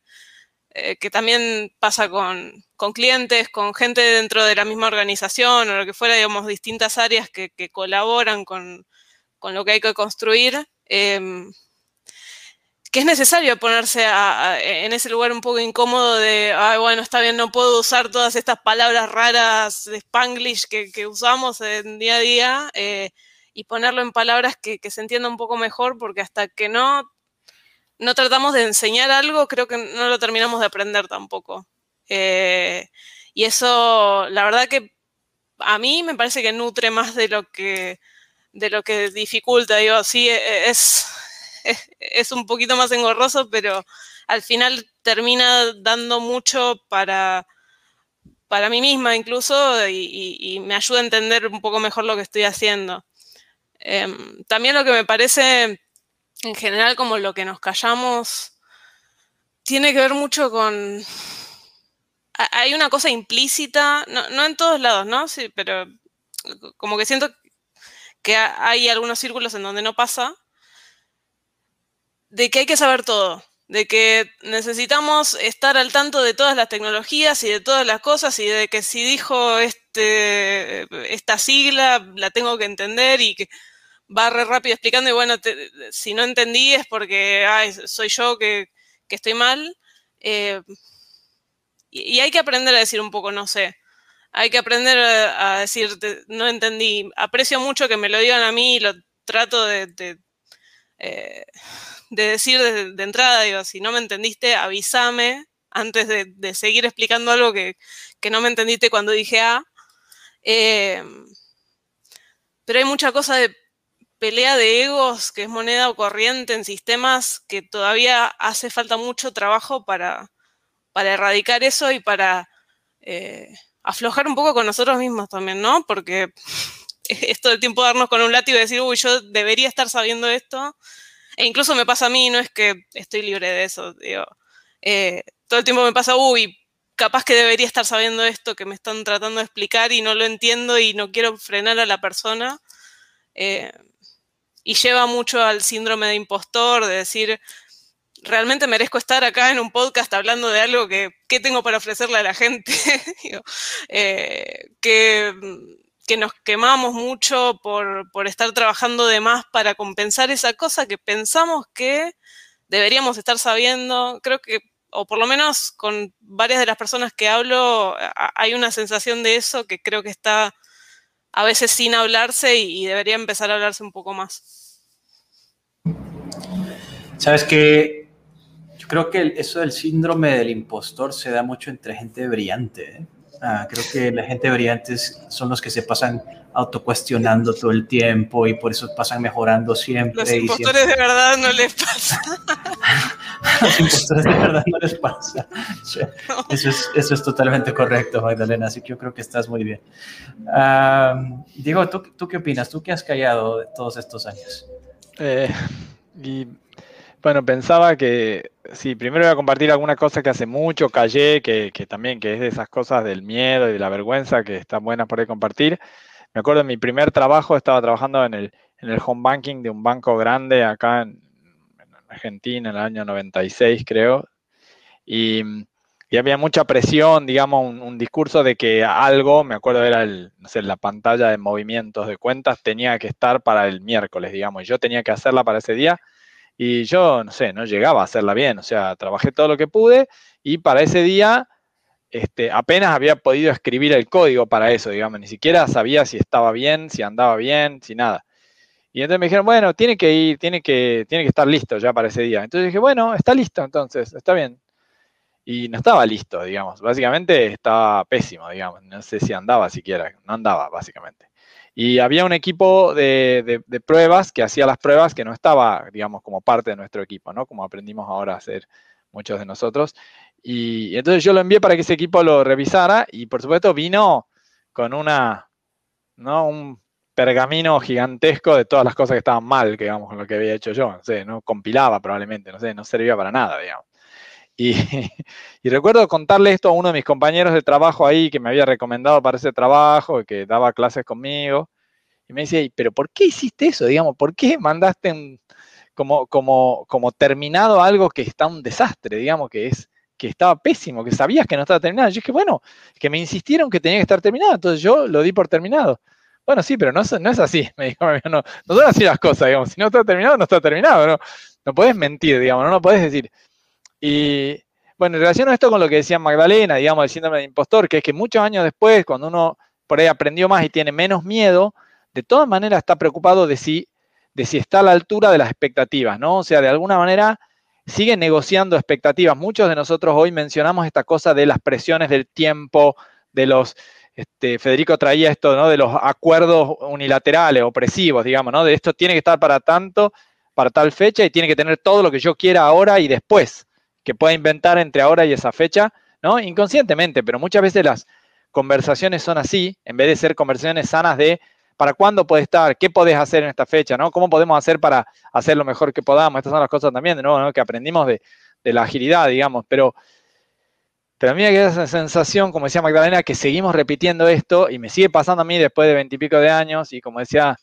eh, que también pasa con, clientes, con gente dentro de la misma organización o lo que fuera, digamos, distintas áreas que, colaboran con, lo que hay que construir, em, que es necesario ponerse en ese lugar un poco incómodo de, Ay, bueno, está bien, no puedo usar todas estas palabras raras de spanglish que, usamos en día a día eh, y ponerlo en palabras que, que se entienda un poco mejor, porque hasta que no no tratamos de enseñar algo, creo que no lo terminamos de aprender tampoco. Eh, y eso, la verdad que a mí me parece que nutre más de lo que, de lo que dificulta. Digo, sí, e, es, es, un poquito más engorroso, pero al final termina dando mucho para, para mí misma incluso y, me ayuda a entender un poco mejor lo que estoy haciendo. Em, también lo que me parece en general como lo que nos callamos tiene que ver mucho con... Hay una cosa implícita, no, en todos lados, ¿no? Sí, pero como que siento que hay algunos círculos en donde no pasa, de que hay que saber todo, de que necesitamos estar al tanto de todas las tecnologías y de todas las cosas y de que si dijo este, esta sigla la tengo que entender y que va re rápido explicando y bueno, si no entendí es porque soy yo que, estoy mal. Eh, y, hay que aprender a decir un poco, no sé. Hay que aprender a, decir, no entendí. Aprecio mucho que me lo digan a mí y lo trato de, de, eh, decir de, entrada. Digo, si no me entendiste, avísame antes de, seguir explicando algo que, no me entendiste cuando dije A. Eh, pero hay mucha cosa de pelea de egos que es moneda o corriente en sistemas que todavía hace falta mucho trabajo para, para erradicar eso y para eh, aflojar un poco con nosotros mismos también, ¿no? Porque es todo el tiempo darnos con un látigo y decir, uy, yo debería estar sabiendo esto. E incluso me pasa a mí, no es que estoy libre de eso, digo. Eh, todo el tiempo me pasa, uy, capaz que debería estar sabiendo esto que me están tratando de explicar y no lo entiendo y no quiero frenar a la persona. Eh, y lleva mucho al síndrome de impostor, de decir, realmente merezco estar acá en un podcast hablando de algo que, tengo para ofrecerle a la gente, eh, que, que, nos quemamos mucho por, por, estar trabajando de más para compensar esa cosa que pensamos que deberíamos estar sabiendo. Creo que, o por lo menos con varias de las personas que hablo, hay una sensación de eso que creo que está a veces sin hablarse y, debería empezar a hablarse un poco más. Sabes que yo creo que eso del síndrome del impostor se da mucho entre gente brillante. ¿eh? Ah, creo que la gente brillante son los que se pasan autocuestionando todo el tiempo y por eso pasan mejorando siempre. Los impostores de verdad no les pasa. Los impostores de verdad no les pasa. Eso, es, eso es totalmente correcto, Magdalena, así que yo creo que estás muy bien. Diego, ¿tú, ¿tú, qué opinas? ¿Tú qué has callado de todos estos años? Eh, y bueno, pensaba que sí, primero voy a compartir alguna cosa que hace mucho callé, que, que, también que es de esas cosas del miedo y de la vergüenza que están buenas por ahí compartir. Me acuerdo de mi primer trabajo, estaba trabajando en el, en el home banking de un banco grande acá en, Argentina en el año 96, creo. Y, y había mucha presión, digamos, un, discurso de que algo, me acuerdo era el, no sé, la pantalla de movimientos de cuentas, tenía que estar para el miércoles, digamos, y yo tenía que hacerla para ese día Y yo, no sé, no llegaba a hacerla bien, o sea, trabajé todo lo que pude y para ese día este, apenas había podido escribir el código para eso, digamos, ni siquiera sabía si estaba bien, si andaba bien, si nada. Y entonces me dijeron, bueno, tiene que ir, tiene que, tiene que estar listo ya para ese día. Entonces dije, bueno, está listo entonces, está bien. Y no estaba listo, digamos. Básicamente estaba pésimo, digamos. No sé si andaba siquiera, no andaba, básicamente. Y había un equipo de, de, pruebas que hacía las pruebas que no estaba, digamos, como parte de nuestro equipo, ¿no? Como aprendimos ahora a hacer muchos de nosotros. Y, entonces yo lo envié para que ese equipo lo revisara y por supuesto vino con una, ¿no? Un pergamino gigantesco de todas las cosas que estaban mal, digamos, con lo que había hecho yo. No sé, no compilaba probablemente, no sé, no servía para nada, digamos. Y, y, recuerdo contarle esto a uno de mis compañeros de trabajo ahí que me había recomendado para ese trabajo, que daba clases conmigo. Y me dice, pero ¿por qué hiciste eso? Digamos, ¿por qué mandaste como, como, como terminado algo que está un desastre, digamos, que es que estaba pésimo, que sabías que no estaba terminado? Yo dije, bueno, que me insistieron que tenía que estar terminado, entonces yo lo di por terminado. Bueno, sí, pero no, no es así, me dijo, no, no son así las cosas, digamos, si no está terminado, no está terminado, no, no puedes mentir, digamos, no lo puedes decir. Y bueno, en relación a esto con lo que decía Magdalena, digamos, el síndrome de impostor, que es que muchos años después, cuando uno por ahí aprendió más y tiene menos miedo, de todas maneras está preocupado de si, de si está a la altura de las expectativas, ¿no? O sea, de alguna manera sigue negociando expectativas. Muchos de nosotros hoy mencionamos esta cosa de las presiones del tiempo, de los, este, Federico traía esto, ¿no? De los acuerdos unilaterales, opresivos, digamos, ¿no? De esto tiene que estar para tanto, para tal fecha y tiene que tener todo lo que yo quiera ahora y después que pueda inventar entre ahora y esa fecha, ¿no? Inconscientemente, pero muchas veces las conversaciones son así, en vez de ser conversaciones sanas de para cuándo puede estar, qué podés hacer en esta fecha, ¿no? ¿Cómo podemos hacer para hacer lo mejor que podamos? Estas son las cosas también, de ¿no? que aprendimos de, la agilidad, digamos, pero, pero a mí me queda esa sensación, como decía Magdalena, que seguimos repitiendo esto y me sigue pasando a mí después de veintipico de años y como decía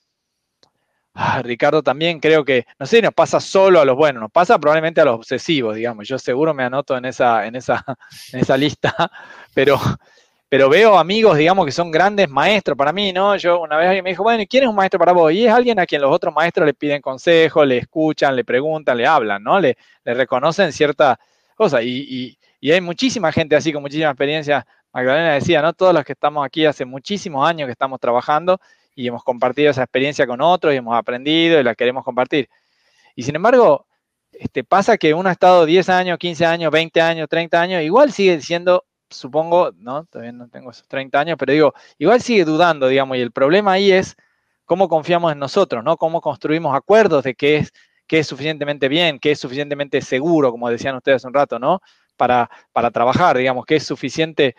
Ah, Ricardo, también creo que, no sé, nos pasa solo a los buenos, nos pasa probablemente a los obsesivos, digamos. Yo seguro me anoto en esa, en esa, en esa lista, pero, pero veo amigos, digamos, que son grandes maestros para mí, ¿no? Yo una vez alguien me dijo, bueno, ¿y quién es un maestro para vos? Y es alguien a quien los otros maestros le piden consejo, le escuchan, le preguntan, le hablan, ¿no? Le, le reconocen cierta cosa. Y, y, y hay muchísima gente así con muchísima experiencia. Magdalena decía, ¿no? Todos los que estamos aquí hace muchísimos años que estamos trabajando y hemos compartido esa experiencia con otros y hemos aprendido y la queremos compartir. Y sin embargo, este, pasa que uno ha estado 10 años, 15 años, 20 años, 30 años, igual sigue siendo, supongo, no, todavía no tengo esos 30 años, pero digo, igual sigue dudando, digamos, y el problema ahí es cómo confiamos en nosotros, ¿no? Cómo construimos acuerdos de qué es, qué es suficientemente bien, qué es suficientemente seguro, como decían ustedes un rato, ¿no? Para, para trabajar, digamos, qué es suficiente,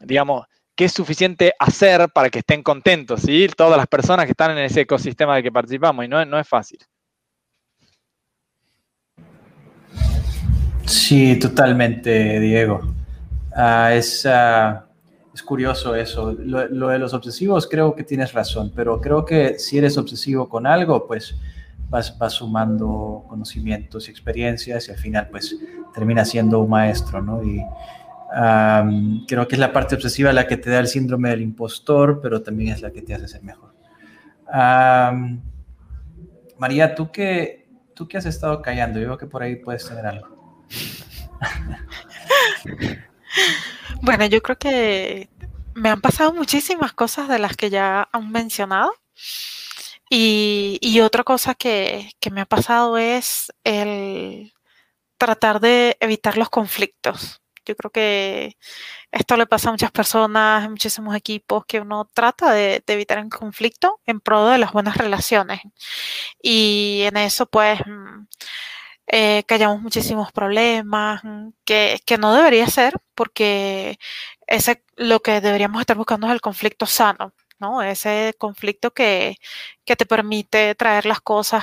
digamos, qué es suficiente hacer para que estén contentos, ¿sí? Todas las personas que están en ese ecosistema de que participamos, y no, no es fácil. Sí, totalmente, Diego. Ah, es, ah, es, curioso eso. Lo, de los obsesivos creo que tienes razón, pero creo que si eres obsesivo con algo, pues vas, vas sumando conocimientos y experiencias y al final pues termina siendo un maestro, ¿no? Y, creo que es la parte obsesiva la que te da el síndrome del impostor, pero también es la que te hace ser mejor. María, ¿tú qué, ¿tú qué has estado callando? Yo veo que por ahí puedes tener algo. bueno, yo creo que me han pasado muchísimas cosas de las que ya han mencionado. Y, y otra cosa que, que me ha pasado es el tratar de evitar los conflictos. Yo creo que esto le pasa a muchas personas, a muchísimos equipos, que uno trata de, evitar el conflicto en pro de las buenas relaciones. Y en eso, pues, mm, eh, callamos muchísimos problemas, mm, que, que, no debería ser, porque ese, lo que deberíamos estar buscando es el conflicto sano, ese conflicto que, te permite traer las cosas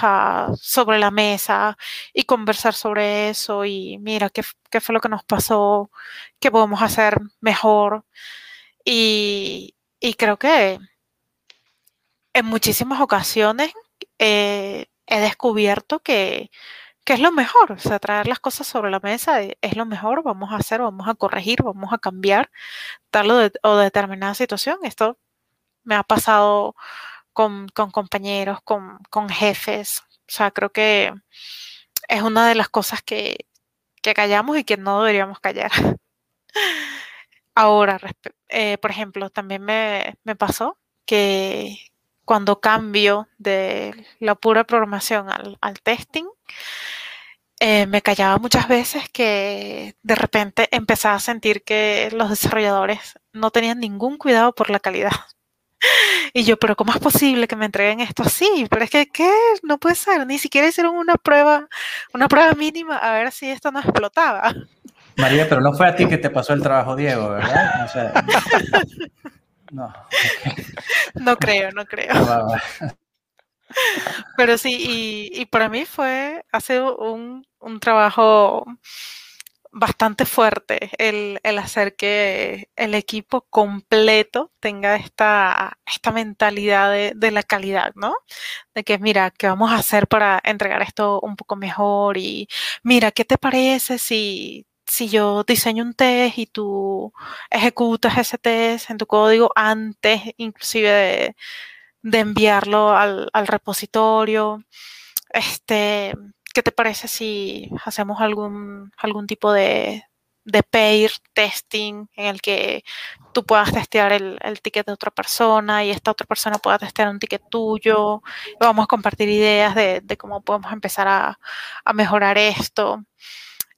sobre la mesa y conversar sobre eso y mira qué, fue lo que nos pasó, qué podemos hacer mejor. Y, creo que en muchísimas ocasiones eh, he descubierto que, es lo mejor, o sea, traer las cosas sobre la mesa es, lo mejor, vamos a hacer, vamos a corregir, vamos a cambiar tal o determinada situación. Esto me ha pasado con, compañeros, con, jefes. O sea, creo que es una de las cosas que, que callamos y que no deberíamos callar. Ahora, eh, por ejemplo, también me, me, pasó que cuando cambio de la pura programación al, testing, eh, me callaba muchas veces que de repente empezaba a sentir que los desarrolladores no tenían ningún cuidado por la calidad. Y yo, pero ¿cómo es posible que me entreguen esto así? Pero es que, ¿qué? No puede ser. Ni siquiera hicieron una prueba, una prueba mínima a ver si esto no explotaba. María, pero no fue a ti que te pasó el trabajo, Diego, ¿verdad? O sea, no. No creo, no creo. Pero sí, y, para mí fue, ha sido un, un trabajo bastante fuerte el, el, hacer que el equipo completo tenga esta, esta mentalidad de, de, la calidad, ¿no? De que, mira, ¿qué vamos a hacer para entregar esto un poco mejor? Y mira, ¿qué te parece si, si yo diseño un test y tú ejecutas ese test en tu código antes inclusive de, enviarlo al, al repositorio? Este, ¿qué te parece si hacemos algún, algún tipo de, de pair testing en el que tú puedas testear el, el, ticket de otra persona y esta otra persona pueda testear un ticket tuyo. Vamos a compartir ideas de, de cómo podemos empezar a, a mejorar esto.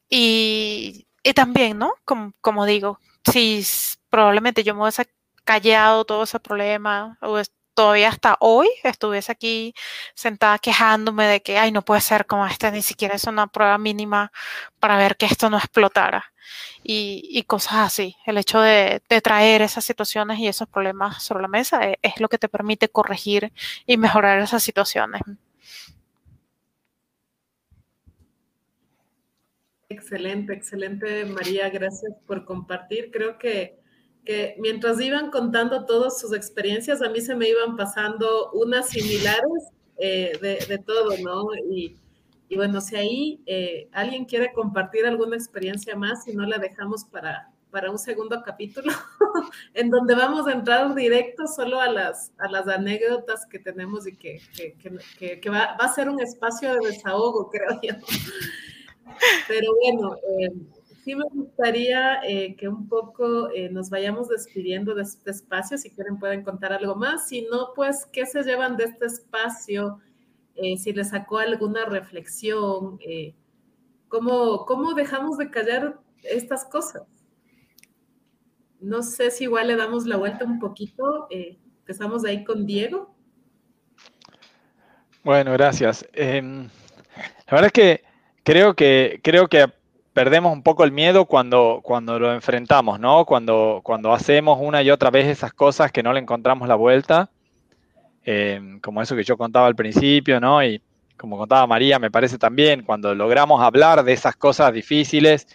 Y, y, también, ¿no? Como, como digo, si probablemente yo me hubiese callado todo ese problema o todavía hasta hoy estuviese aquí sentada quejándome de que, ay, no puede ser como este, ni siquiera es una prueba mínima para ver que esto no explotara. Y, y cosas así. El hecho de, de, traer esas situaciones y esos problemas sobre la mesa es, es lo que te permite corregir y mejorar esas situaciones. Excelente, excelente, María. Gracias por compartir. Creo que que mientras iban contando todas sus experiencias, a mí se me iban pasando unas similares eh, de, de, todo, ¿no? Y, y, bueno, si ahí eh, alguien quiere compartir alguna experiencia más, si no la dejamos para, para un segundo capítulo, en donde vamos a entrar directo solo a las, a las anécdotas que tenemos y que, que, que, que va, va, a ser un espacio de desahogo, creo yo. Pero bueno, eh, sí me gustaría eh, que un poco eh, nos vayamos despidiendo de este espacio. Si quieren pueden contar algo más. Si no, pues, ¿qué se llevan de este espacio? Eh, si les sacó alguna reflexión. ¿cómo, ¿Cómo dejamos de callar estas cosas? No sé si igual le damos la vuelta un poquito. empezamos ahí con Diego. Bueno, gracias. Em, la verdad es que creo que creo que perdemos un poco el miedo cuando, cuando lo enfrentamos, ¿no? Cuando, cuando hacemos una y otra vez esas cosas que no le encontramos la vuelta, eh, como eso que yo contaba al principio, ¿no? Y como contaba María, me parece también, cuando logramos hablar de esas cosas difíciles,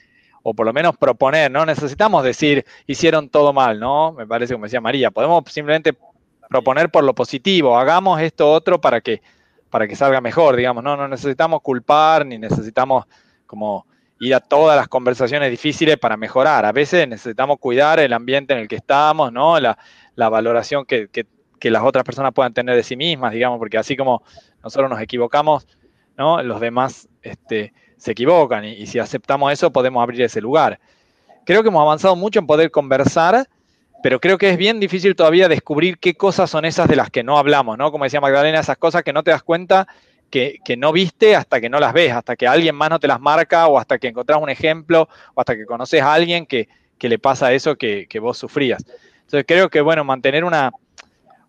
o por lo menos proponer, ¿no? Necesitamos decir, hicieron todo mal, ¿no? Me parece como decía María, podemos simplemente proponer por lo positivo, hagamos esto otro para que, para que salga mejor, digamos, no, no necesitamos culpar, ni necesitamos como ir a todas las conversaciones difíciles para mejorar. A veces necesitamos cuidar el ambiente en el que estamos, ¿no? La, valoración que, que, que, las otras personas puedan tener de sí mismas, digamos, porque así como nosotros nos equivocamos, ¿no? Los demás este, se equivocan y, y si aceptamos eso podemos abrir ese lugar. Creo que hemos avanzado mucho en poder conversar, pero creo que es bien difícil todavía descubrir qué cosas son esas de las que no hablamos, ¿no? Como decía Magdalena, esas cosas que no te das cuenta que, no viste hasta que no las ves, hasta que alguien más no te las marca o hasta que encontrás un ejemplo o hasta que conoces a alguien que, que le pasa eso que, que, vos sufrías. Entonces creo que, bueno, mantener una,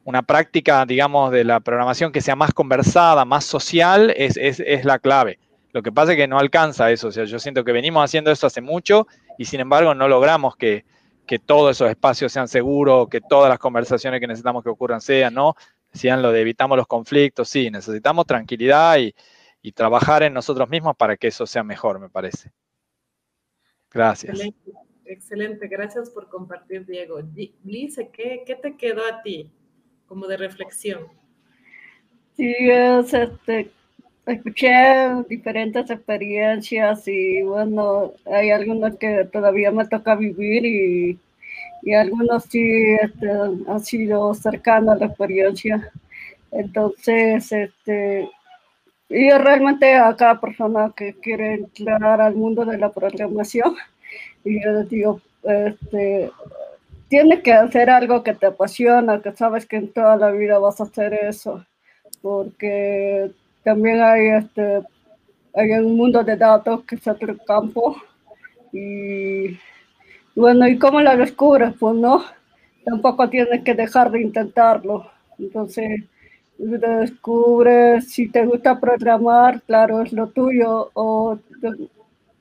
una práctica, digamos, de la programación que sea más conversada, más social, es, es, es la clave. Lo que pasa es que no alcanza eso. O sea, yo siento que venimos haciendo eso hace mucho y sin embargo no logramos que, que todos esos espacios sean seguros, que todas las conversaciones que necesitamos que ocurran sean, ¿no? Decían lo de evitamos los conflictos, sí, necesitamos tranquilidad y, y, trabajar en nosotros mismos para que eso sea mejor, me parece. Gracias. Excelente, excelente. gracias por compartir, Diego. Lice, ¿qué, ¿qué, te quedó a ti como de reflexión? Sí, es, este, escuché diferentes experiencias y bueno, hay algunas que todavía me toca vivir y y algunos sí este, han sido cercanos a la experiencia. Entonces, este, y realmente a cada persona que quiere entrar al mundo de la programación, y yo les digo, este, que hacer algo que te apasiona, que sabes que en toda la vida vas a hacer eso, porque también hay, este, hay un mundo de datos que es otro campo, y bueno, ¿y cómo lo descubres? Pues no, tampoco tienes que dejar de intentarlo, entonces descubres si te gusta programar, claro, es lo tuyo, o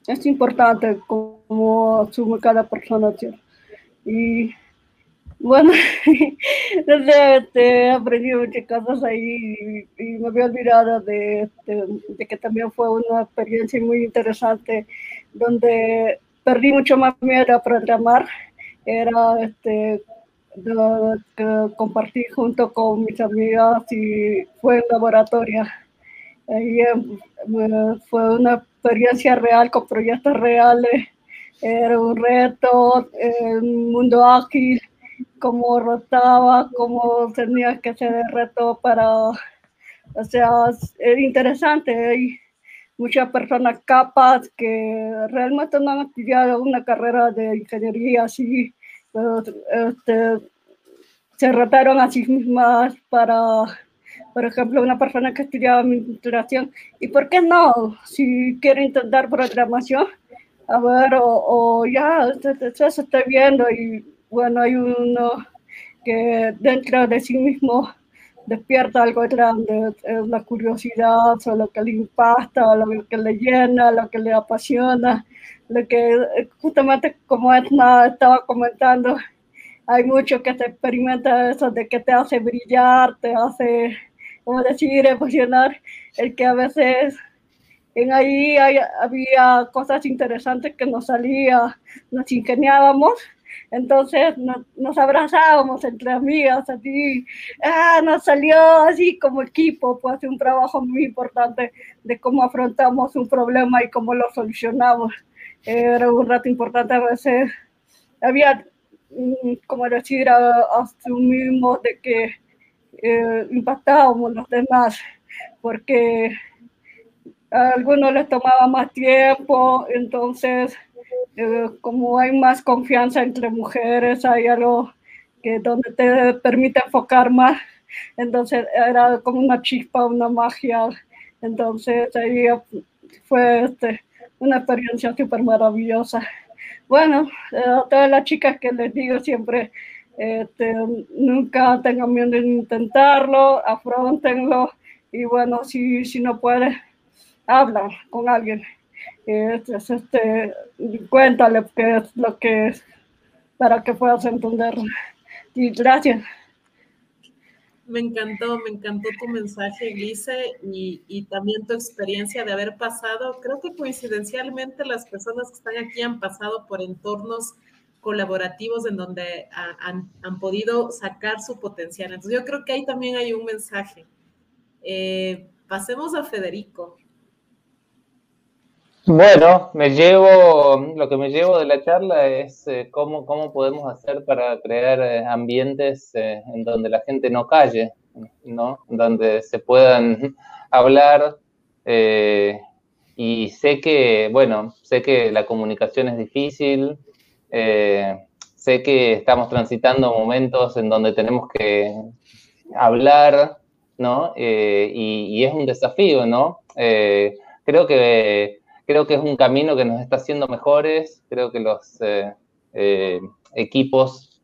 es importante como asume cada persona. Y bueno, he aprendido muchas cosas ahí y, me había olvidado de, de, que también fue una experiencia muy interesante donde perdí mucho más miedo a programar. Era este, que compartí junto con mis amigas y fue en laboratorio. Ahí eh, fue una experiencia real con proyectos reales. Era un reto, un mundo ágil, cómo rotaba, cómo tenía que hacer el reto para, o sea, es interesante. Hay muchas personas capaces que realmente no han estudiado una carrera de ingeniería así este, se retaron a sí mismas para, por ejemplo, una persona que estudiaba administración. ¿Y por qué no? Si quiere intentar programación, a ver, o, ya, se, se está viendo y bueno, hay uno que dentro de sí mismo despierta algo grande, es la curiosidad, o lo que le impacta, lo que le llena, lo que le apasiona, lo que justamente como Edna estaba comentando, hay mucho que se experimenta eso de que te hace brillar, te hace, como decir, emocionar, el que a veces en ahí había cosas interesantes que nos salía, nos ingeniábamos, entonces nos abrazábamos entre amigas, así, ah, nos salió así como equipo, pues un trabajo muy importante de cómo afrontamos un problema y cómo lo solucionamos. Era un rato importante a veces. Había Mm, como decir, asumimos de que eh, impactábamos los demás, porque a algunos les tomaba más tiempo, entonces eh, como hay más confianza entre mujeres, hay algo que donde te permite enfocar más, entonces era como una chispa, una magia, entonces ahí fue este, una experiencia súper maravillosa. Bueno, eh, a todas las chicas que les digo siempre, este, nunca tengan miedo de intentarlo, afrontenlo. Y bueno, si, si no puedes, habla con alguien. Este, este, cuéntale qué es lo que es para que puedas entender. Y gracias. Me encantó, me encantó tu mensaje, Glice, y, y, también tu experiencia de haber pasado. Creo que coincidencialmente las personas que están aquí han pasado por entornos colaborativos en donde han, han, podido sacar su potencial. Entonces yo creo que ahí también hay un mensaje. Eh, pasemos a Federico. Bueno, me llevo, lo que me llevo de la charla es eh, cómo, cómo podemos hacer para crear eh, ambientes eh, en donde la gente no calle, ¿no? Donde se puedan hablar. y sé que, bueno, sé que la comunicación es difícil, sé que estamos transitando momentos en donde tenemos que hablar, ¿no? Y, y, es un desafío, ¿no? creo que creo que es un camino que nos está haciendo mejores, creo que los eh, eh, equipos,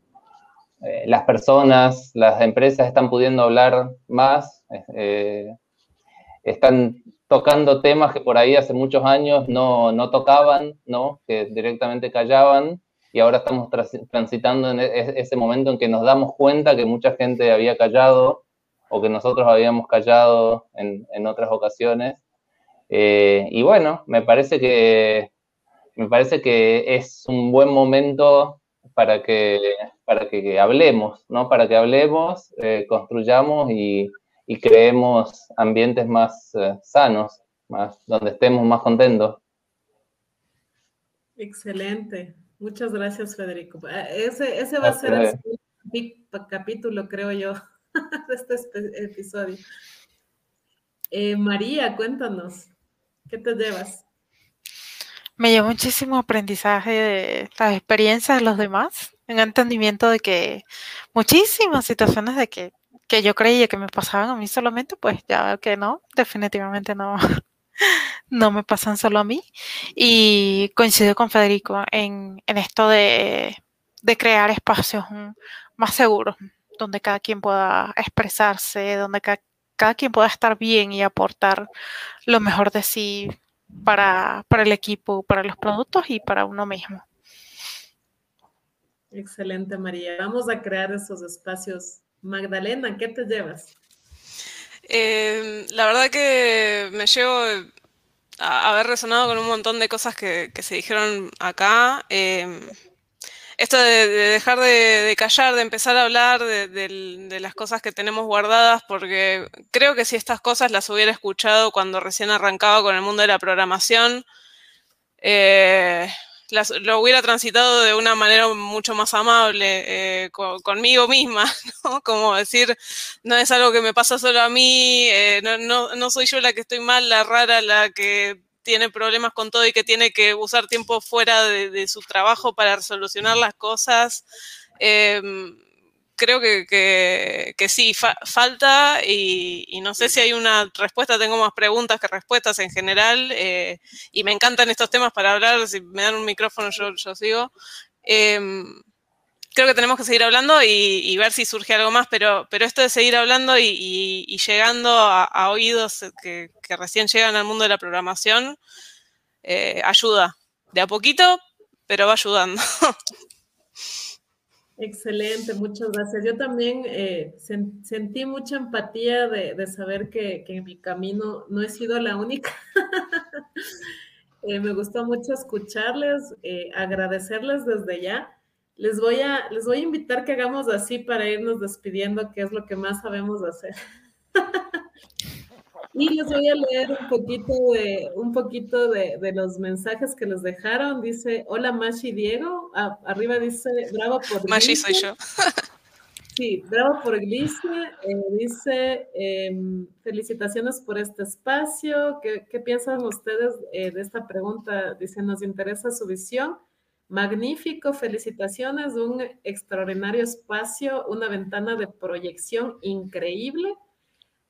eh, las personas, las empresas están pudiendo hablar más, están tocando temas que por ahí hace muchos años no, no tocaban, ¿no? que directamente callaban, y ahora estamos transitando en e-, ese momento en que nos damos cuenta que mucha gente había callado o que nosotros habíamos callado en, en otras ocasiones eh, y bueno, me parece que me parece que es un buen momento para que, para que hablemos, ¿no? Para que hablemos, eh, construyamos y, creemos ambientes más eh, sanos, más, donde estemos más contentos. Excelente. Muchas gracias, Federico. Ese, ese va a ser el capítulo, creo yo, de este episodio. Eh, María, cuéntanos, ¿qué te llevas? Me llevo muchísimo aprendizaje de las experiencias de los demás, un entendimiento de que muchísimas situaciones de que, que yo creía que me pasaban a mí solamente, pues ya veo que no, definitivamente no, no me pasan solo a mí. Y coincido con Federico en, en esto de, de crear espacios más seguros, donde cada quien pueda expresarse, donde cada, cada quien pueda estar bien y aportar lo mejor de sí para, para el equipo, para los productos y para uno mismo. Excelente, María. Vamos a crear esos espacios. Magdalena, ¿qué te llevas? Eh, la verdad que me llevo a haber resonado con un montón de cosas que, que se dijeron acá. Eh, esto de, de dejar de, de, callar, de empezar a hablar de, de, las cosas que tenemos guardadas, porque creo que si estas cosas las hubiera escuchado cuando recién arrancaba con el mundo de la programación, eh, las, lo hubiera transitado de una manera mucho más amable eh, con, conmigo misma, ¿no? Como decir, no es algo que me pasa solo a mí, eh, no, no, no soy yo la que estoy mal, la rara, la que tiene problemas con todo y que tiene que usar tiempo fuera de, su trabajo para solucionar las cosas. Eh, creo que, que, sí, fa falta y, no sé si hay una respuesta, tengo más preguntas que respuestas en general eh, y me encantan estos temas para hablar, si me dan un micrófono yo, sigo. Eh, creo que tenemos que seguir hablando y, ver si surge algo más, pero, pero esto de seguir hablando y, llegando a, oídos que, recién llegan al mundo de la programación eh, ayuda. De a poquito, pero va ayudando. Excelente, muchas gracias. Yo también eh, sen sentí mucha empatía de, saber que, en mi camino no he sido la única. eh, me gustó mucho escucharles, agradecerles desde ya les voy, a, les voy a invitar que hagamos así para irnos despidiendo, que es lo que más sabemos hacer. y les voy a leer un poquito de, un poquito de, de, los mensajes que les dejaron. Dice, hola Mashi Diego. Ah, arriba dice, bravo por Mashi soy yo. sí, bravo por Glice. Eh, dice, eh, felicitaciones por este espacio. ¿Qué, qué piensan ustedes eh, de esta pregunta? Dice, nos interesa su visión. Magnífico, felicitaciones, un extraordinario espacio, una ventana de proyección increíble.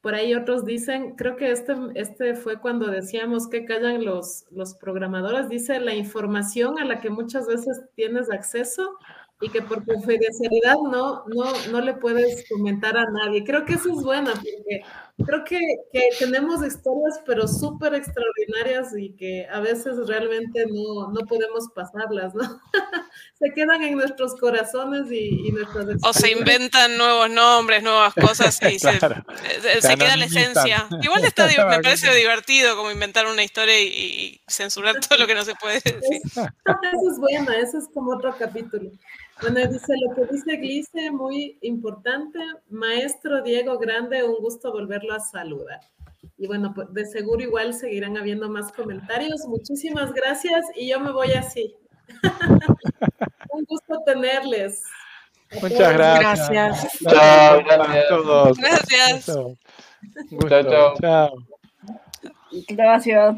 Por ahí otros dicen, creo que este, este fue cuando decíamos que callan los, los programadores, dice la información a la que muchas veces tienes acceso y que por confidencialidad no, no, no le puedes comentar a nadie. Creo que eso es bueno, porque creo que, que tenemos historias, pero súper extraordinarias y que a veces realmente no, no podemos pasarlas, ¿no? se quedan en nuestros corazones y, y nuestras O se inventan nuevos nombres, nuevas cosas y claro. se, se, se queda la esencia. Igual está, me parece divertido como inventar una historia y, y censurar todo lo que no se puede decir. Eso, eso es bueno, eso es como otro capítulo. Bueno, dice lo que dice Glice, muy importante. Maestro Diego Grande, un gusto volverlo a saludar. Y bueno, pues de seguro igual seguirán habiendo más comentarios. Muchísimas gracias y yo me voy así. un gusto tenerles. Muchas gracias. Gracias. Chao, gracias. todos. Gracias. Chao. Chao, chao. Chao. Gracias.